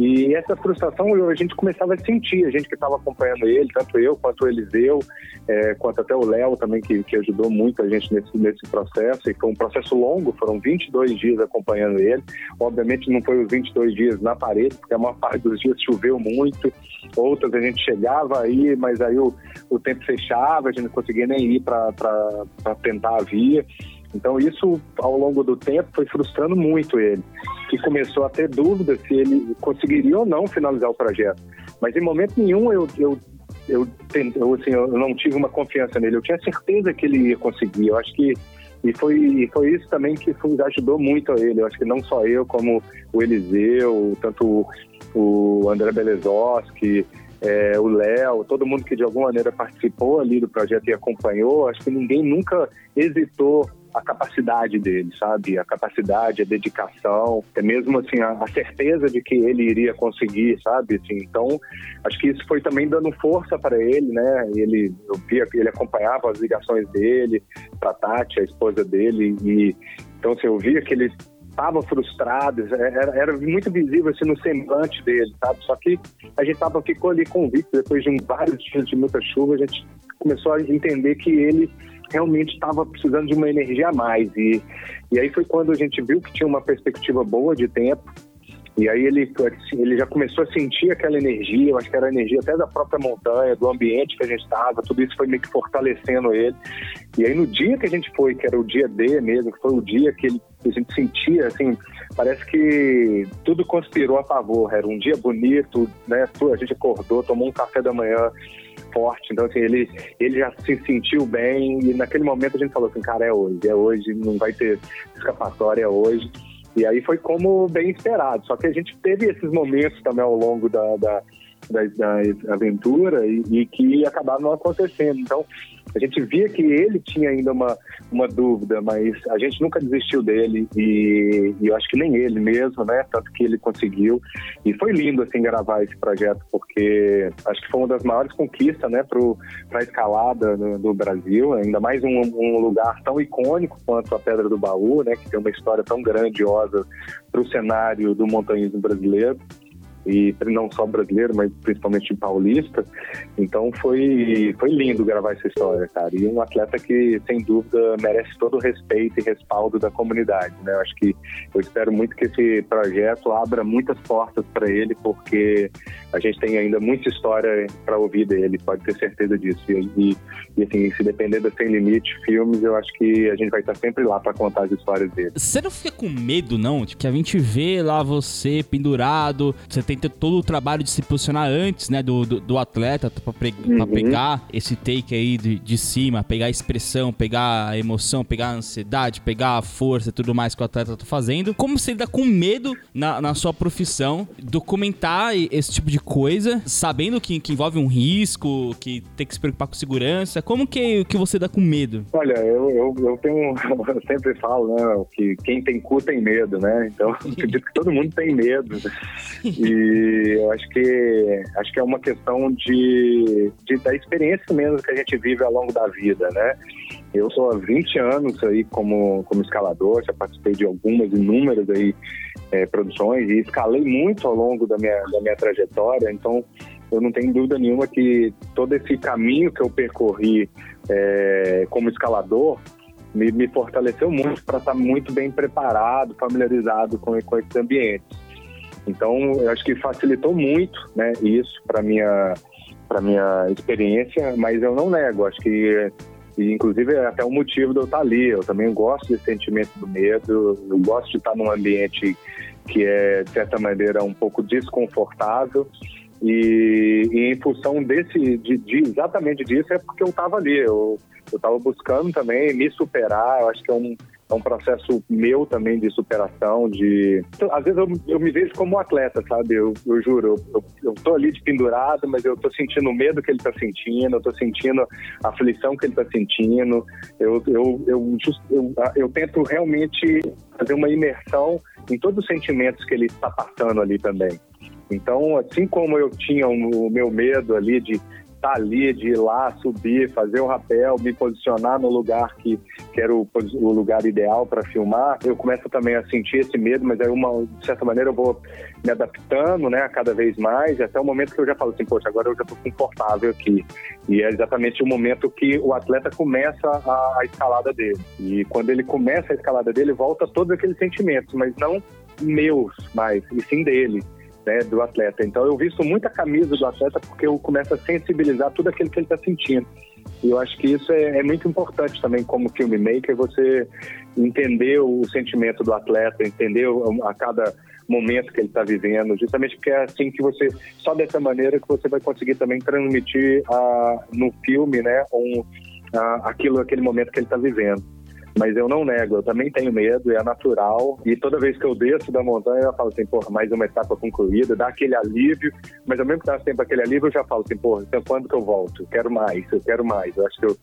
E essa frustração a gente começava a sentir, a gente que estava acompanhando ele, tanto eu quanto o Eliseu, é, quanto até o Léo também, que, que ajudou muito a gente nesse, nesse processo. E foi um processo longo, foram 22 dias acompanhando ele. Obviamente não foi os 22 dias na parede, porque a maior parte dos dias choveu muito. Outras a gente chegava aí, mas aí o, o tempo fechava, a gente não conseguia nem ir para tentar a via. Então isso, ao longo do tempo, foi frustrando muito ele, que começou a ter dúvidas se ele conseguiria ou não finalizar o projeto. Mas em momento nenhum eu, eu, eu, eu, assim, eu não tive uma confiança nele, eu tinha certeza que ele ia conseguir. Eu acho que e foi, foi isso também que ajudou muito a ele. Eu acho que não só eu, como o Eliseu, tanto o, o André Belezoski, é, o Léo, todo mundo que de alguma maneira participou ali do projeto e acompanhou, acho que ninguém nunca hesitou a capacidade dele, sabe? A capacidade, a dedicação, até mesmo assim a, a, certeza de que ele iria conseguir, sabe? Assim, então, acho que isso foi também dando força para ele, né? Ele eu via ele acompanhava as ligações dele para Tati, a esposa dele, e então assim, eu via que ele estava frustrado, era, era, muito visível assim, no semblante dele, sabe? Só que a gente tava, ficou ali convicto, depois de um, vários dias de muita chuva, a gente começou a entender que ele realmente estava precisando de uma energia a mais. E, e aí foi quando a gente viu que tinha uma perspectiva boa de tempo. E aí ele, ele já começou a sentir aquela energia, eu acho que era a energia até da própria montanha, do ambiente que a gente estava, tudo isso foi meio que fortalecendo ele. E aí no dia que a gente foi, que era o dia D mesmo, que foi o dia que, ele, que a gente sentia, assim, parece que tudo conspirou a favor. Era um dia bonito, né? A gente acordou, tomou um café da manhã, forte. Então, assim, ele, ele já se sentiu bem e naquele momento a gente falou assim, cara, é hoje, é hoje, não vai ter escapatória, é hoje. E aí foi como bem esperado. Só que a gente teve esses momentos também ao longo da, da, da, da aventura e, e que acabaram não acontecendo. Então, a gente via que ele tinha ainda uma, uma dúvida, mas a gente nunca desistiu dele e, e, eu acho que nem ele mesmo, né? Tanto que ele conseguiu. E foi lindo, assim, gravar esse projeto, porque acho que foi uma das maiores conquistas, né, para a escalada do Brasil, ainda mais um, um, lugar tão icônico quanto a Pedra do Baú, né, que tem uma história tão grandiosa para o cenário do montanhismo brasileiro e não só brasileiro, mas principalmente paulista. Então foi, foi lindo gravar essa história, cara. E um atleta que, sem dúvida, merece todo o respeito e respaldo da comunidade, né? Eu acho que eu espero muito que esse projeto abra muitas portas para ele, porque a gente tem ainda muita história para ouvir dele, pode ter certeza disso. E, e, assim, se depender da Sem Limite Filmes, eu acho que a gente vai estar sempre lá para contar as histórias dele. Você não fica com medo, não? De que a gente vê lá você pendurado, você tem todo o trabalho de se posicionar antes, né, do, do, do atleta pra, uhum. pra, pegar esse take aí de, de cima, pegar a expressão, pegar a emoção, pegar a ansiedade, pegar a força e tudo mais que o atleta tá fazendo. Como você lida com medo na, na sua profissão, documentar esse tipo de coisa, sabendo que, que envolve um risco, que tem que se preocupar com segurança. Como que, que você dá com medo? Olha, eu, eu, eu tenho. (laughs) Eu sempre falo, né, que quem tem cu tem medo, né? Então, (laughs) acredito que todo mundo tem medo. (laughs) E eu acho que acho que é uma questão de, de da experiência mesmo que a gente vive ao longo da vida, né? Eu sou há 20 anos aí como, como escalador, já participei de algumas inúmeras aí é, produções e escalei muito ao longo da minha, da minha trajetória, então eu não tenho dúvida nenhuma que todo esse caminho que eu percorri é, como escalador me, me fortaleceu muito para estar muito bem preparado, familiarizado com, com esses ambientes. Então, eu acho que facilitou muito né, isso para minha para minha experiência, mas eu não nego, acho que e, inclusive, é até o motivo de eu estar ali. Eu também gosto desse sentimento do medo, eu gosto de estar num ambiente que é, de certa maneira, um pouco desconfortável. E, e em função desse, de, de, exatamente disso, é porque eu estava ali. Eu estava buscando também me superar. Eu acho que é um, é um processo meu também de superação, de... Às vezes eu, eu me vejo como um atleta, sabe? Eu, eu juro, eu, eu tô ali de pendurado, mas eu tô sentindo o medo que ele tá sentindo, eu tô sentindo a aflição que ele tá sentindo, eu, eu, eu, eu, eu tento realmente fazer uma imersão em todos os sentimentos que ele está passando ali também. Então, assim como eu tinha o meu medo ali de estar tá ali, de ir lá, subir, fazer o rapel, me posicionar no lugar que, que era o, o lugar ideal para filmar, eu começo também a sentir esse medo, mas aí, uma, de certa maneira, eu vou me adaptando, né, cada vez mais, até o momento que eu já falo assim, poxa, agora eu já estou confortável aqui. E é exatamente o momento que o atleta começa a, a escalada dele. E quando ele começa a escalada dele, volta todos aqueles sentimentos, mas não meus mais, e sim dele né, do atleta. Então eu visto muita camisa do atleta porque eu começo a sensibilizar tudo aquilo que ele está sentindo. E eu acho que isso é, é, muito importante também como filmmaker, você entender o sentimento do atleta, entender a cada momento que ele está vivendo, justamente porque é assim que você, só dessa maneira que você vai conseguir também transmitir uh, no filme, né, um, uh, aquilo, aquele momento que ele está vivendo. Mas eu não nego, eu também tenho medo, é natural. E toda vez que eu desço da montanha, eu falo assim, porra, mais uma etapa concluída, dá aquele alívio. Mas ao mesmo tempo aquele alívio, eu já falo assim, porra, então quando que eu volto? Eu quero mais, eu quero mais. Eu acho que eu,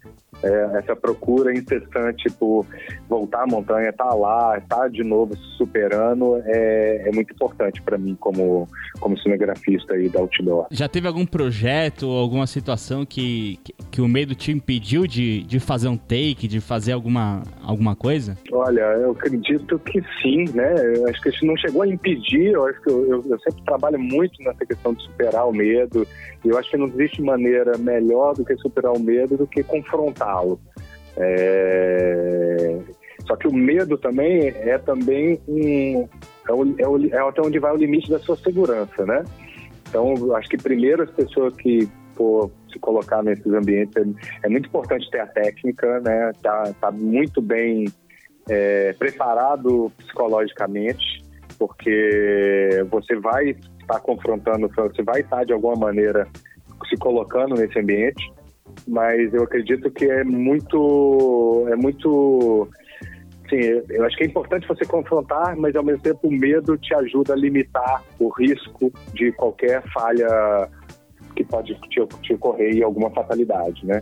é, essa procura incessante por voltar à montanha, estar tá lá, estar tá de novo se superando, é, é muito importante para mim como, como cinegrafista aí da outdoor. Já teve algum projeto, alguma situação que, que, que o medo te impediu de, de fazer um take, de fazer alguma, alguma coisa? Olha, eu acredito que sim, né? Eu acho que isso não chegou a impedir, eu acho que eu, eu, eu sempre trabalho muito nessa questão de superar o medo, e eu acho que não existe maneira melhor do que superar o medo do que confrontá-lo. É... Só que o medo também é também um é, o, é, o, é até onde vai o limite da sua segurança, né? Então, acho que primeiro as pessoas que for se colocar nesses ambientes é, é muito importante ter a técnica, né? Tá, tá muito bem é, preparado psicologicamente, porque você vai estar confrontando, você vai estar de alguma maneira se colocando nesse ambiente, mas eu acredito que é muito, é muito Sim, eu acho que é importante você confrontar, mas ao mesmo tempo o medo te ajuda a limitar o risco de qualquer falha que pode te, te ocorrer e alguma fatalidade, né?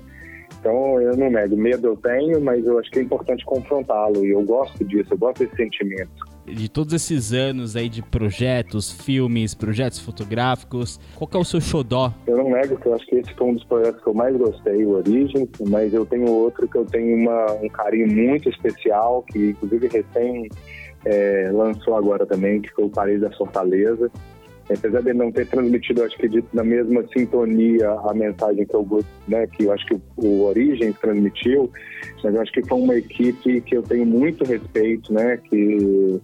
Então, eu não nego, medo eu tenho, mas eu acho que é importante confrontá-lo e eu gosto disso, eu gosto desse sentimento. De todos esses anos aí de projetos, filmes, projetos fotográficos, qual que é o seu xodó? Eu não nego que eu acho que esse foi um dos projetos que eu mais gostei, o Origins, mas eu tenho outro que eu tenho uma, um carinho muito especial, que inclusive recém é, lançou agora também, que foi o Paris da Fortaleza apesar de não ter transmitido, acho que na mesma sintonia a mensagem que eu, né, que eu acho que o, o Origens transmitiu, mas eu acho que foi uma equipe que eu tenho muito respeito, né, que,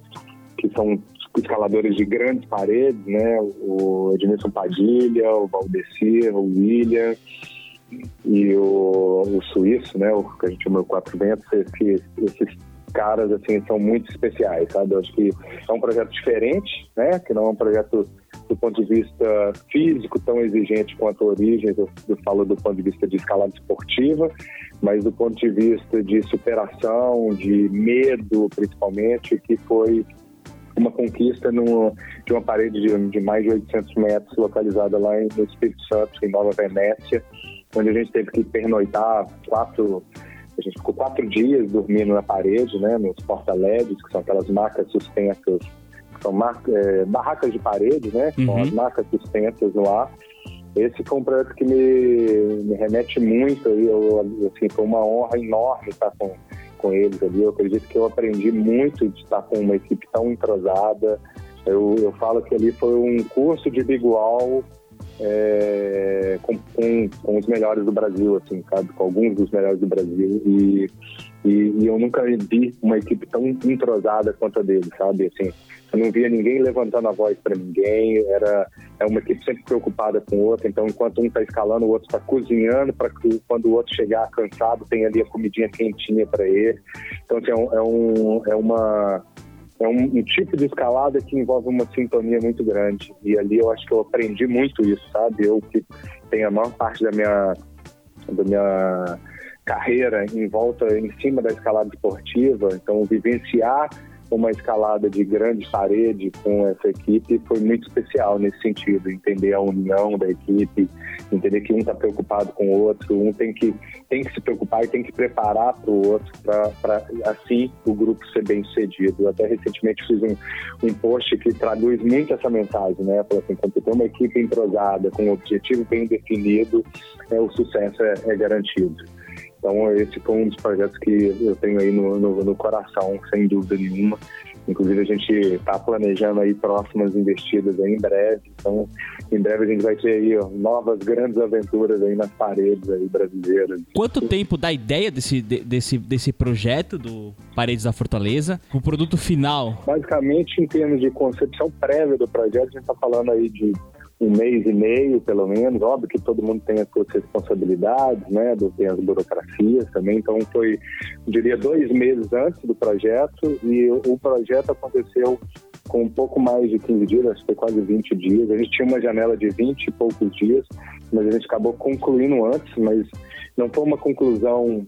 que são escaladores de grandes paredes, né, o Edmilson Padilha, o Valdecir, o William e o, o Suíço, né, o que a gente chama de Quatro Ventos, esses, esses caras assim são muito especiais, sabe? Eu acho que é um projeto diferente, né? Que não é um projeto do ponto de vista físico tão exigente quanto a origem, eu, eu falo do ponto de vista de escalada esportiva, mas do ponto de vista de superação, de medo, principalmente, que foi uma conquista no, de uma parede de, de, mais de 800 metros localizada lá no Espírito Santo, em Nova Venécia, onde a gente teve que pernoitar quatro a gente ficou quatro dias dormindo na parede, né, nos porta-LEDs, que são aquelas marcas suspensas, são marca, é, barracas de parede, né, uhum. as marcas suspensas lá. Esse foi um projeto que me, me remete muito, e eu, assim, foi uma honra enorme estar com, com eles ali. Eu acredito que eu aprendi muito de estar com uma equipe tão entrosada. Eu, eu falo que ali foi um curso de Bigual é, com, com, com, os melhores do Brasil, assim, sabe? Com alguns dos melhores do Brasil. E, e, e, eu nunca vi uma equipe tão entrosada quanto a deles, sabe? Assim, eu não via ninguém levantando a voz para ninguém. Era é uma equipe sempre preocupada com o outro. Então, enquanto um está escalando, o outro está cozinhando para que quando o outro chegar cansado, tenha ali a comidinha quentinha para ele. Então, assim, é, um, é, um, é uma é um, um, tipo de escalada que envolve uma sintonia muito grande. E ali eu acho que eu aprendi muito isso, sabe? Eu que tenho a maior parte da minha, da minha carreira em volta, em cima da escalada esportiva, então vivenciar uma escalada de grande parede com essa equipe foi muito especial nesse sentido, entender a união da equipe, entender que um está preocupado com o outro, um tem que, tem que se preocupar e tem que preparar para o outro para assim o grupo ser bem sucedido. Eu até recentemente fiz um, um post que traduz muito essa mensagem, né? Falei assim, quando tem uma equipe entrosada, com um objetivo bem definido, é, o sucesso é, é garantido. Então, esse foi um dos projetos que eu tenho aí no, no, no coração, sem dúvida nenhuma. Inclusive, a gente está planejando aí próximas investidas aí em breve. Então, em breve a gente vai ter aí ó, novas grandes aventuras aí nas paredes aí brasileiras. Quanto tempo da ideia desse, desse, desse projeto do Paredes da Fortaleza o produto final? Basicamente, em termos de concepção prévia do projeto, a gente está falando aí de um mês e meio, pelo menos. Óbvio que todo mundo tem as suas responsabilidades, né? Tem as burocracias também. Então, foi, diria, dois meses antes do projeto e o projeto aconteceu com um pouco mais de 15 dias, acho que foi quase 20 dias. A gente tinha uma janela de 20 e poucos dias, mas a gente acabou concluindo antes, mas não foi uma conclusão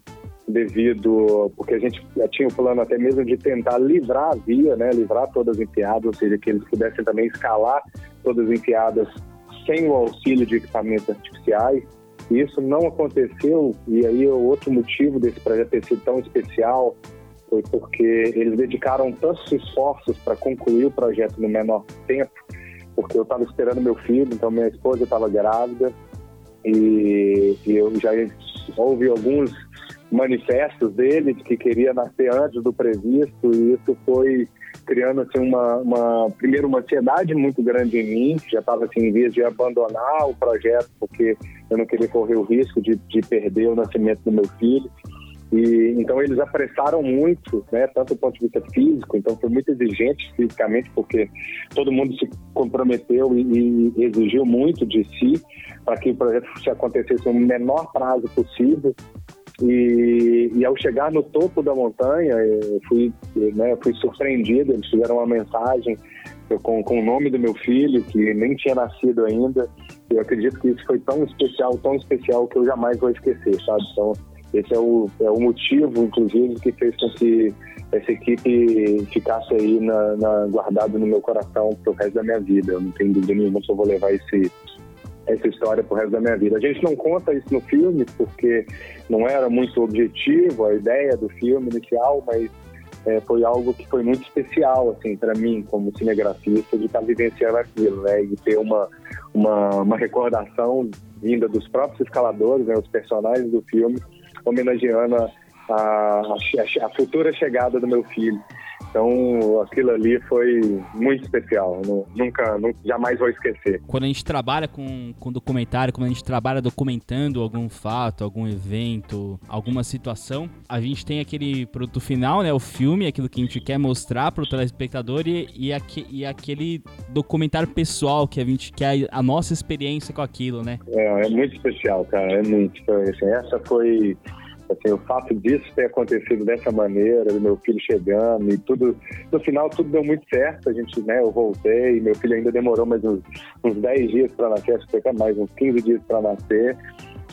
devido porque a gente tinha o plano até mesmo de tentar livrar a via, né, livrar todas as enfiadas, ou seja, que eles pudessem também escalar todas as enfiadas sem o auxílio de equipamentos artificiais. E isso não aconteceu, e aí o outro motivo desse projeto ter sido tão especial foi porque eles dedicaram tantos esforços para concluir o projeto no menor tempo, porque eu estava esperando meu filho, então minha esposa estava grávida, e, e eu já houve alguns manifestos dele de que queria nascer antes do previsto e isso foi criando assim uma, uma primeiro uma ansiedade muito grande em mim já estava assim em vias de abandonar o projeto porque eu não queria correr o risco de, de perder o nascimento do meu filho e então eles apressaram muito, né, tanto do ponto de vista físico, então foi muito exigente fisicamente porque todo mundo se comprometeu e, e exigiu muito de si para que o projeto se acontecesse no menor prazo possível. E, e, ao chegar no topo da montanha, eu fui, né, fui surpreendido. Eles fizeram uma mensagem com, com o nome do meu filho, que nem tinha nascido ainda. Eu acredito que isso foi tão especial, tão especial, que eu jamais vou esquecer, sabe? Então, esse é o, é o motivo, inclusive, que fez com que essa equipe ficasse aí na, na guardado no meu coração pro resto da minha vida. Eu não tenho dúvida nenhuma se eu vou levar esse, essa história pro resto da minha vida. A gente não conta isso no filme porque não era muito objetivo a ideia do filme inicial, mas é, foi algo que foi muito especial assim para mim como cinegrafista de estar tá vivenciando aquilo, né, e ter uma uma, uma recordação vinda dos próprios escaladores, né, os personagens do filme, homenageando a, a, a, a futura chegada do meu filho. Então, aquilo ali foi muito especial. Nunca, nunca, jamais vou esquecer. Quando a gente trabalha com, com documentário, quando a gente trabalha documentando algum fato, algum evento, alguma situação, a gente tem aquele produto final, né? O filme, aquilo que a gente quer mostrar para o telespectador e, e, e aquele documentário pessoal que a gente quer, a nossa experiência com aquilo, né? É, é muito especial, cara. É muito. Assim, essa foi Assim, o fato disso ter acontecido dessa maneira, meu filho chegando e tudo, no final tudo deu muito certo. A gente, né, eu voltei, meu filho ainda demorou mais uns, uns 10 dias para nascer, acho que foi mais uns 15 dias para nascer.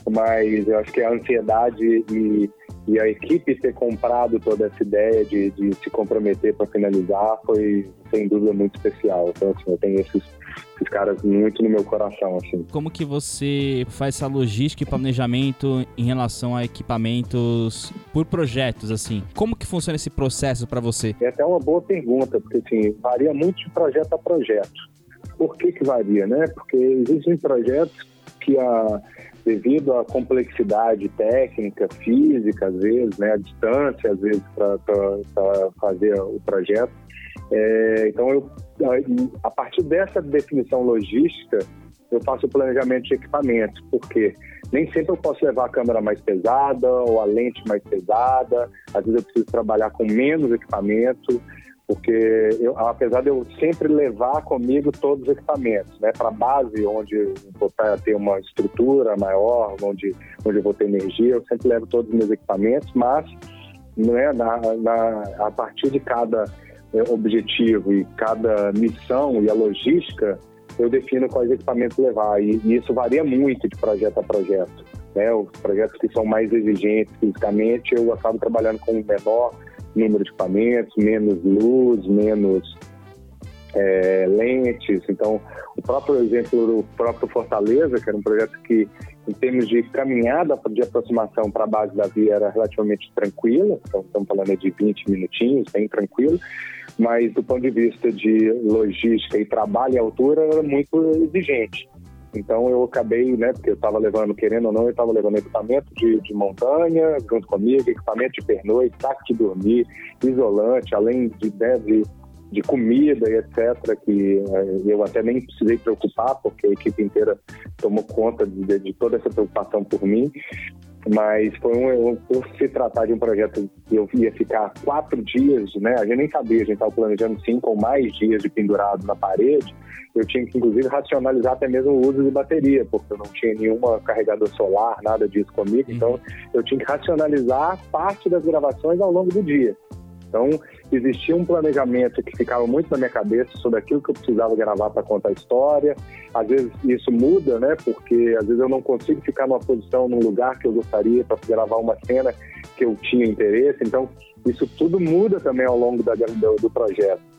Mas eu acho que a ansiedade e, e a equipe ter comprado toda essa ideia de, de se comprometer para finalizar foi, sem dúvida, muito especial. Então, assim, eu tenho esses esses caras muito no meu coração, assim. Como que você faz essa logística e planejamento em relação a equipamentos por projetos, assim? Como que funciona esse processo para você? É até uma boa pergunta, porque assim, varia muito de projeto a projeto. Por que que varia, né? Porque existem projetos que a devido à complexidade técnica, física, às vezes, né, a distância, às vezes, para fazer o projeto, é, então, eu, a partir dessa definição logística, eu faço o planejamento de equipamento, porque nem sempre eu posso levar a câmera mais pesada ou a lente mais pesada, às vezes eu preciso trabalhar com menos equipamento, porque eu, apesar de eu sempre levar comigo todos os equipamentos, né, para a base onde eu vou ter uma estrutura maior, onde, onde eu vou ter energia, eu sempre levo todos os meus equipamentos, mas né, na, na, a partir de cada objetivo e cada missão e a logística, eu defino quais equipamentos levar. E, e isso varia muito de projeto a projeto. Né? Os projetos que são mais exigentes fisicamente, eu acabo trabalhando com um menor número de equipamentos, menos luz, menos é, lentes. Então, o próprio exemplo do próprio Fortaleza, que era um projeto que, em termos de caminhada de aproximação para a base da via, era relativamente tranquila. Então, estamos falando de 20 minutinhos, bem tranquilo. Mas, do ponto de vista de logística e trabalho e altura, era muito exigente. Então eu acabei, né, porque eu estava levando, querendo ou não, eu estava levando equipamento de, de montanha junto comigo, equipamento de pernoite, saco de dormir, isolante, além de, né, de de comida e etc., que eh, eu até nem precisei preocupar, porque a equipe inteira tomou conta de, de toda essa preocupação por mim. Mas foi um, por se tratar de um projeto que eu ia ficar quatro dias, né? A gente nem sabia, a gente estava planejando cinco ou mais dias de pendurado na parede. Eu tinha que, inclusive, racionalizar até mesmo o uso de bateria, porque eu não tinha nenhuma carregador solar, nada disso comigo. Então, eu tinha que racionalizar parte das gravações ao longo do dia. Então, existia um planejamento que ficava muito na minha cabeça sobre aquilo que eu precisava gravar para contar a história. Às vezes isso muda, né? Porque às vezes eu não consigo ficar numa posição, num lugar que eu gostaria para gravar uma cena que eu tinha interesse. Então, isso tudo muda também ao longo da, do, do projeto.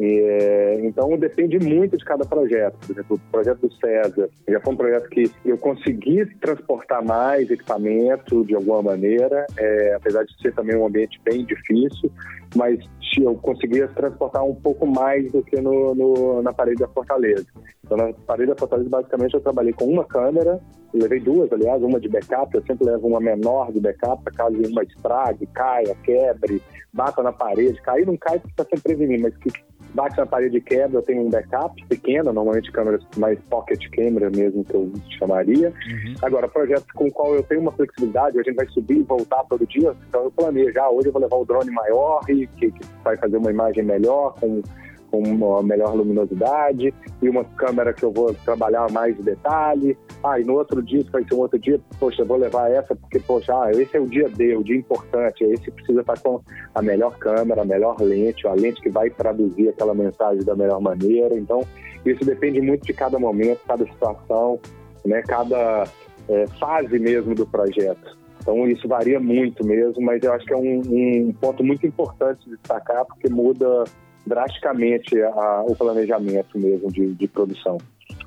É, então depende muito de cada projeto. Por exemplo, o projeto do César já foi um projeto que eu consegui transportar mais equipamento de alguma maneira, é, apesar de ser também um ambiente bem difícil, mas eu conseguia transportar um pouco mais do que no, no, na parede da Fortaleza. Então, na parede da Fortaleza, basicamente, eu trabalhei com uma câmera, levei duas, aliás, uma de backup, eu sempre levo uma menor de backup, caso uma estrague, caia, quebre, bata na parede. Cair não cai porque está sempre prevenindo, mas que bate na parede e quebra, eu tenho um backup pequeno, normalmente câmeras mais pocket camera mesmo, que eu chamaria. Uhum. Agora, projetos com o qual eu tenho uma flexibilidade, a gente vai subir e voltar todo dia, então eu planejo, já ah, hoje eu vou levar o drone maior e que, que vai fazer uma imagem melhor, com com uma melhor luminosidade e uma câmera que eu vou trabalhar mais de detalhe. Ah, e no outro dia, vai ser um outro dia, poxa, eu vou levar essa porque, poxa, ah, esse é o dia D, o dia importante, esse precisa estar com a melhor câmera, a melhor lente, a lente que vai traduzir aquela mensagem da melhor maneira. Então, isso depende muito de cada momento, cada situação, né, cada é, fase mesmo do projeto. Então isso varia muito mesmo, mas eu acho que é um, um ponto muito importante de destacar porque muda drasticamente a, o planejamento mesmo de, de, produção.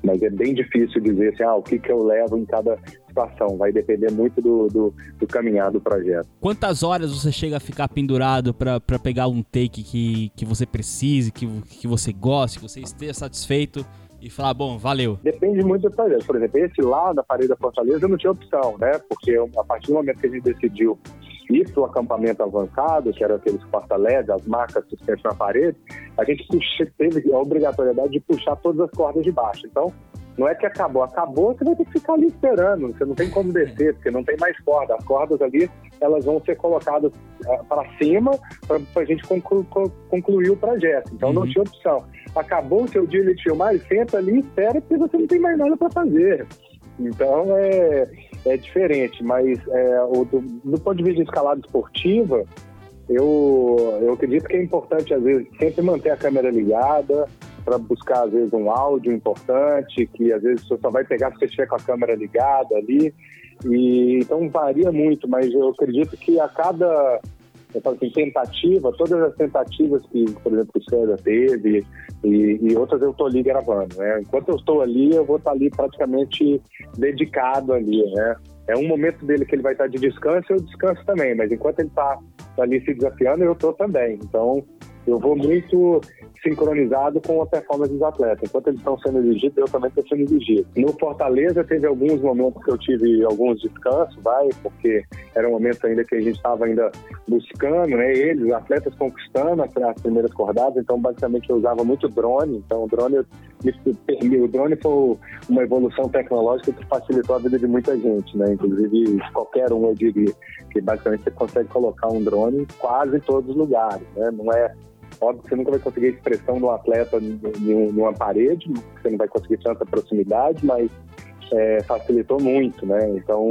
Mas é bem difícil dizer assim, ah, o que, que eu levo em cada situação. Vai depender muito do, do, do caminhar do projeto. Quantas horas você chega a ficar pendurado para pegar um take que, que você precise, que, que você goste, que você esteja satisfeito? E falar, bom, valeu? Depende muito do projeto. Por exemplo, esse lá da parede da Fortaleza eu não tinha opção, né? Porque a partir do momento que a gente decidiu ir para o acampamento avançado, que era aqueles porta-LED, as marcas suspensas na parede, a gente teve a obrigatoriedade de puxar todas as cordas de baixo. Então, não é que acabou, acabou, você vai ter que ficar ali esperando, você não tem como descer, porque não tem mais corda. As cordas ali, elas vão ser colocadas uh, para cima para a gente conclu concluir o projeto. Então, uhum. não tinha opção. Acabou o seu dia de filmar, senta ali e espera, porque você não tem mais nada para fazer. Então, é é diferente, mas é, o, do, do ponto de vista de escalada esportiva, eu, eu acredito que é importante, às vezes, sempre manter a câmera ligada para buscar, às vezes, um áudio importante, que às vezes você só vai pegar se você estiver com a câmera ligada ali. E, então varia muito, mas eu acredito que a cada eu falo assim, tentativa, todas as tentativas que, por exemplo, o César teve e, e outras eu estou ali gravando, né? Enquanto eu estou ali, eu vou estar ali praticamente dedicado ali, né? É um momento dele que ele vai estar de descanso, eu descanso também, mas enquanto ele está ali se desafiando, eu estou também. Então, eu vou muito sincronizado com a performance dos atletas. Enquanto eles estão sendo exigidos, eu também estou sendo exigido. No Fortaleza, teve alguns momentos que eu tive alguns descansos, vai, porque era um momento ainda que a gente estava ainda buscando, né, eles, atletas conquistando as primeiras cordadas, então basicamente eu usava muito drone, então o drone, o drone foi uma evolução tecnológica que facilitou a vida de muita gente, né, inclusive qualquer um eu diria, que basicamente você consegue colocar um drone em quase todos os lugares, né, não é Óbvio que você nunca vai conseguir a expressão do atleta numa parede, você não vai conseguir tanta proximidade, mas é, facilitou muito, né? Então,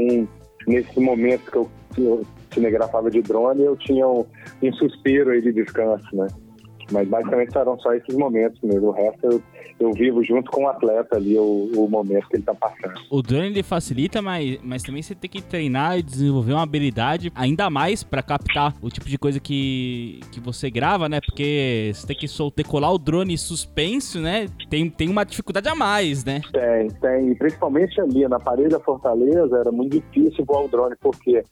nesse momento que eu, eu cinegrafava de drone, eu tinha um, um suspiro aí de descanso, né? Mas basicamente serão só esses momentos mesmo. O resto eu, eu vivo junto com o atleta ali o, o momento que ele tá passando. O drone ele facilita, mas, mas também você tem que treinar e desenvolver uma habilidade ainda mais para captar o tipo de coisa que, que você grava, né? Porque você tem que soltar, colar o drone suspenso, né? Tem, tem uma dificuldade a mais, né? Tem, tem. E principalmente ali na parede da Fortaleza era muito difícil voar o drone, porque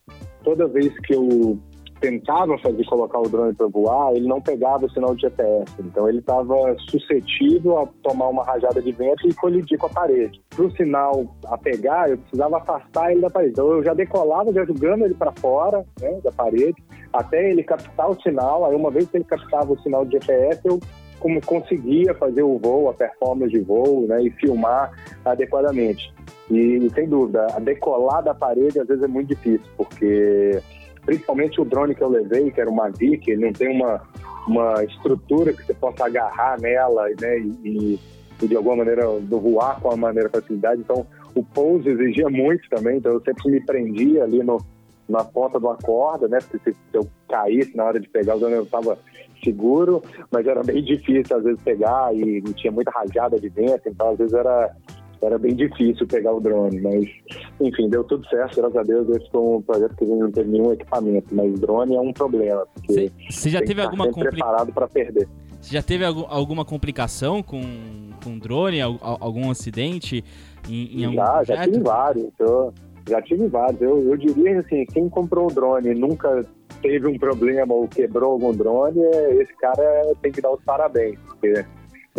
toda vez que eu tentava fazer colocar o drone para voar, ele não pegava o sinal de GPS. Então ele estava suscetível a tomar uma rajada de vento e colidir com a parede. Para o sinal a pegar, eu precisava afastar ele da parede. Então eu já decolava, já jogando ele para fora né, da parede, até ele captar o sinal. Aí uma vez que ele captava o sinal de GPS, eu como conseguia fazer o voo, a performance de voo, né, e filmar adequadamente. E sem dúvida, a decolar da parede às vezes é muito difícil, porque principalmente o drone que eu levei, que era o Mavic, ele não tem uma, uma estrutura que você possa agarrar nela né, e, e de alguma maneira voar com a maneira facilidade. Então, o pouso exigia muito também, então eu sempre me prendia ali no, na ponta de uma corda, né? Porque se, eu caísse na hora de pegar o drone, eu estava seguro, mas era bem difícil às vezes pegar e tinha muita rajada de vento, então às vezes era era bem difícil pegar o drone, mas enfim, deu tudo certo, graças a Deus. Esse foi um projeto que não teve nenhum equipamento, mas drone é um problema, você já teve alguma complicação? preparado para perder. Você já teve alguma complicação com, com drone, algum acidente em, em algum já, projeto? Já tive vários, eu, já tive vários. Eu, eu diria assim, quem comprou um drone e nunca teve um problema ou quebrou algum drone, esse cara tem que dar os parabéns, porque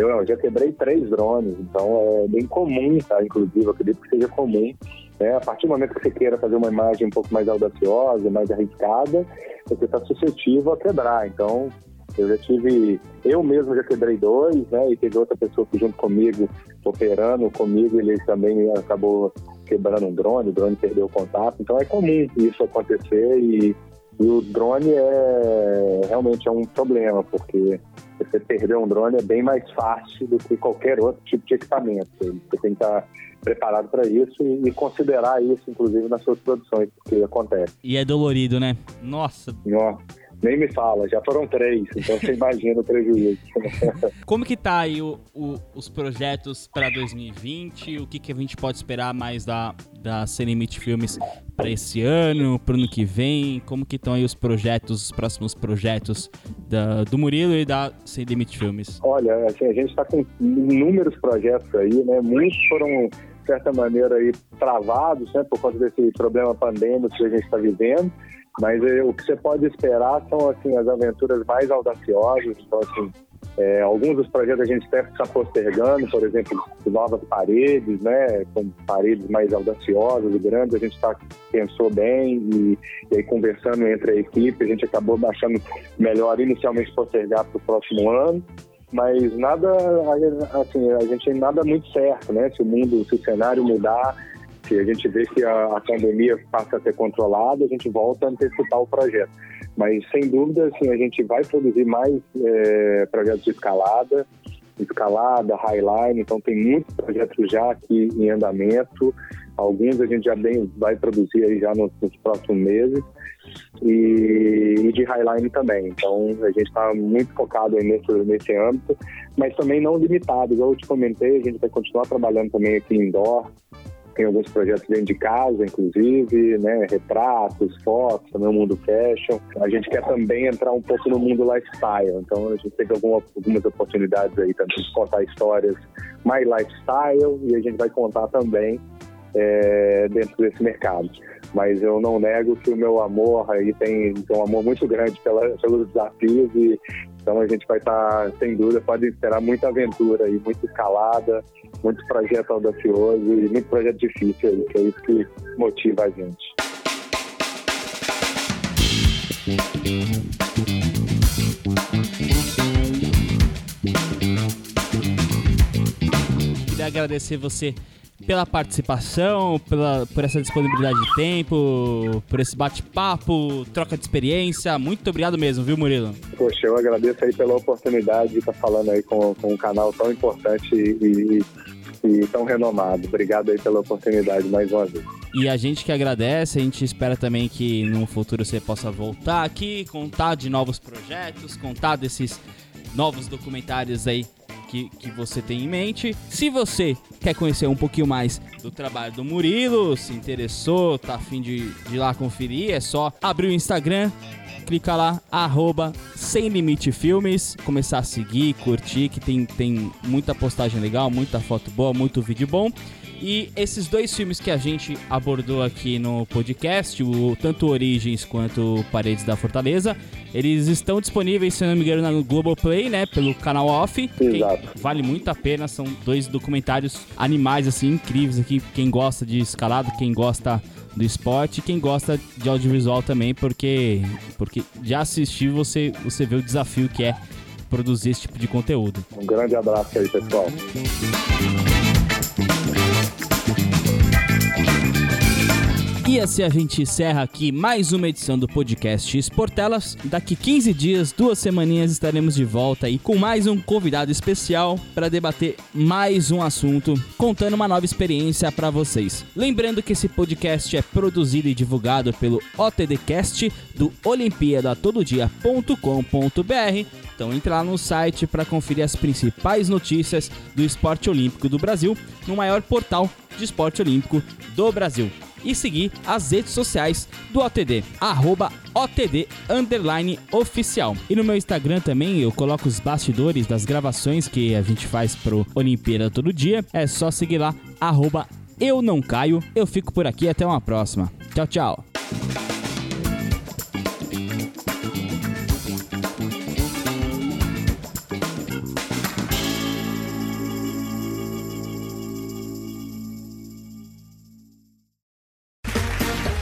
eu já quebrei três drones, então é bem comum, tá? Inclusive, eu acredito que seja comum. Né? A partir do momento que você queira fazer uma imagem um pouco mais audaciosa, mais arriscada, você está suscetível a quebrar. Então, eu já tive, eu mesmo já quebrei dois, né? E teve outra pessoa que junto comigo, operando comigo, ele também acabou quebrando um drone, o drone perdeu o contato. Então é comum isso acontecer e, e o drone é realmente é um problema, porque você perder um drone é bem mais fácil do que qualquer outro tipo de equipamento. Você tem que estar preparado para isso e, considerar isso, inclusive, nas suas produções, porque acontece. E é dolorido, né? Nossa. Nossa. Nem me fala, já foram três, então você imagina o prejuízo. (laughs) Como que tá aí o, o, os projetos para 2020? O que, que a gente pode esperar mais da, da Limite Filmes para esse ano, para o ano que vem? Como que estão aí os projetos, os próximos projetos da, do Murilo e da Sem Limite Filmes? Olha, assim, a gente está com inúmeros projetos aí, né? Muitos foram de certa maneira aí travados, né, por conta desse problema pandêmico que a gente está vivendo. Mas é, o que você pode esperar são assim as aventuras mais audaciosas. Então, assim, é, alguns dos projetos a gente até está postergando, por exemplo, novas paredes, né, com paredes mais audaciosas e grandes. A gente tá, pensou bem e, e, aí conversando entre a equipe, a gente acabou achando melhor inicialmente postergar para o próximo ano. Mas nada, assim, a gente nada muito certo, né? Se o mundo, se o cenário mudar, se a gente vê que a, a pandemia passa a ser controlada, a gente volta a antecipar o projeto. Mas, sem dúvida, assim, a gente vai produzir mais é, projetos de escalada, escalada, highline, então tem muitos projetos já aqui em andamento, alguns a gente já bem, vai produzir aí já nos, nos próximos meses, e, e, de highline também. Então a gente está muito focado nesse, nesse âmbito, mas também não limitado, igual eu te comentei, a gente vai continuar trabalhando também aqui indoor, tem alguns projetos dentro de casa, inclusive, né? Retratos, fotos, também o mundo fashion. A gente quer também entrar um pouco no mundo lifestyle. Então a gente teve alguma, algumas oportunidades aí também de contar histórias mais lifestyle e a gente vai contar também é, dentro desse mercado. Mas eu não nego que o meu amor aí tem, tem um amor muito grande pela, pelos desafios e então a gente vai estar, sem dúvida, pode esperar muita aventura aí, muita escalada, muito projeto audacioso e muito projeto difícil aí, que é isso que motiva a gente. Queria agradecer você pela participação, pela, por essa disponibilidade de tempo, por esse bate-papo, troca de experiência. Muito obrigado mesmo, viu, Murilo? Poxa, eu agradeço aí pela oportunidade de estar falando aí com, com um canal tão importante e, e tão renomado. Obrigado aí pela oportunidade mais uma vez. E a gente que agradece, a gente espera também que no futuro você possa voltar aqui, contar de novos projetos, contar desses novos documentários aí que, que você tem em mente. Se você quer conhecer um pouquinho mais do trabalho do Murilo, se interessou, tá afim de, de ir lá conferir, é só abrir o Instagram, clica lá, arroba Sem Limite Filmes, começar a seguir, curtir, que tem, tem muita postagem legal, muita foto boa, muito vídeo bom. E esses dois filmes que a gente abordou aqui no podcast, o tanto Origens quanto Paredes da Fortaleza, eles estão disponíveis, se não me engano, no Globoplay, né? Pelo canal Off. Exato. vale muito a pena, são dois documentários animais, assim, incríveis aqui. Quem gosta de escalado, quem gosta do esporte, quem gosta de audiovisual também, porque, porque já assistiu, você, você vê o desafio que é produzir esse tipo de conteúdo. Um grande abraço aí, pessoal. E assim a gente encerra aqui mais uma edição do podcast Esportelas. Daqui 15 dias, duas semaninhas, estaremos de volta aí com mais um convidado especial para debater mais um assunto, contando uma nova experiência para vocês. Lembrando que esse podcast é produzido e divulgado pelo OTDcast do olimpíadatolodia.com.br. Então entre lá no site para conferir as principais notícias do esporte olímpico do Brasil no maior portal de esporte olímpico do Brasil e seguir as redes sociais do OTD, arroba OTD underline oficial. E no meu Instagram também eu coloco os bastidores das gravações que a gente faz pro Olimpíada todo dia. É só seguir lá, arroba eu não caio. Eu fico por aqui, até uma próxima. Tchau, tchau.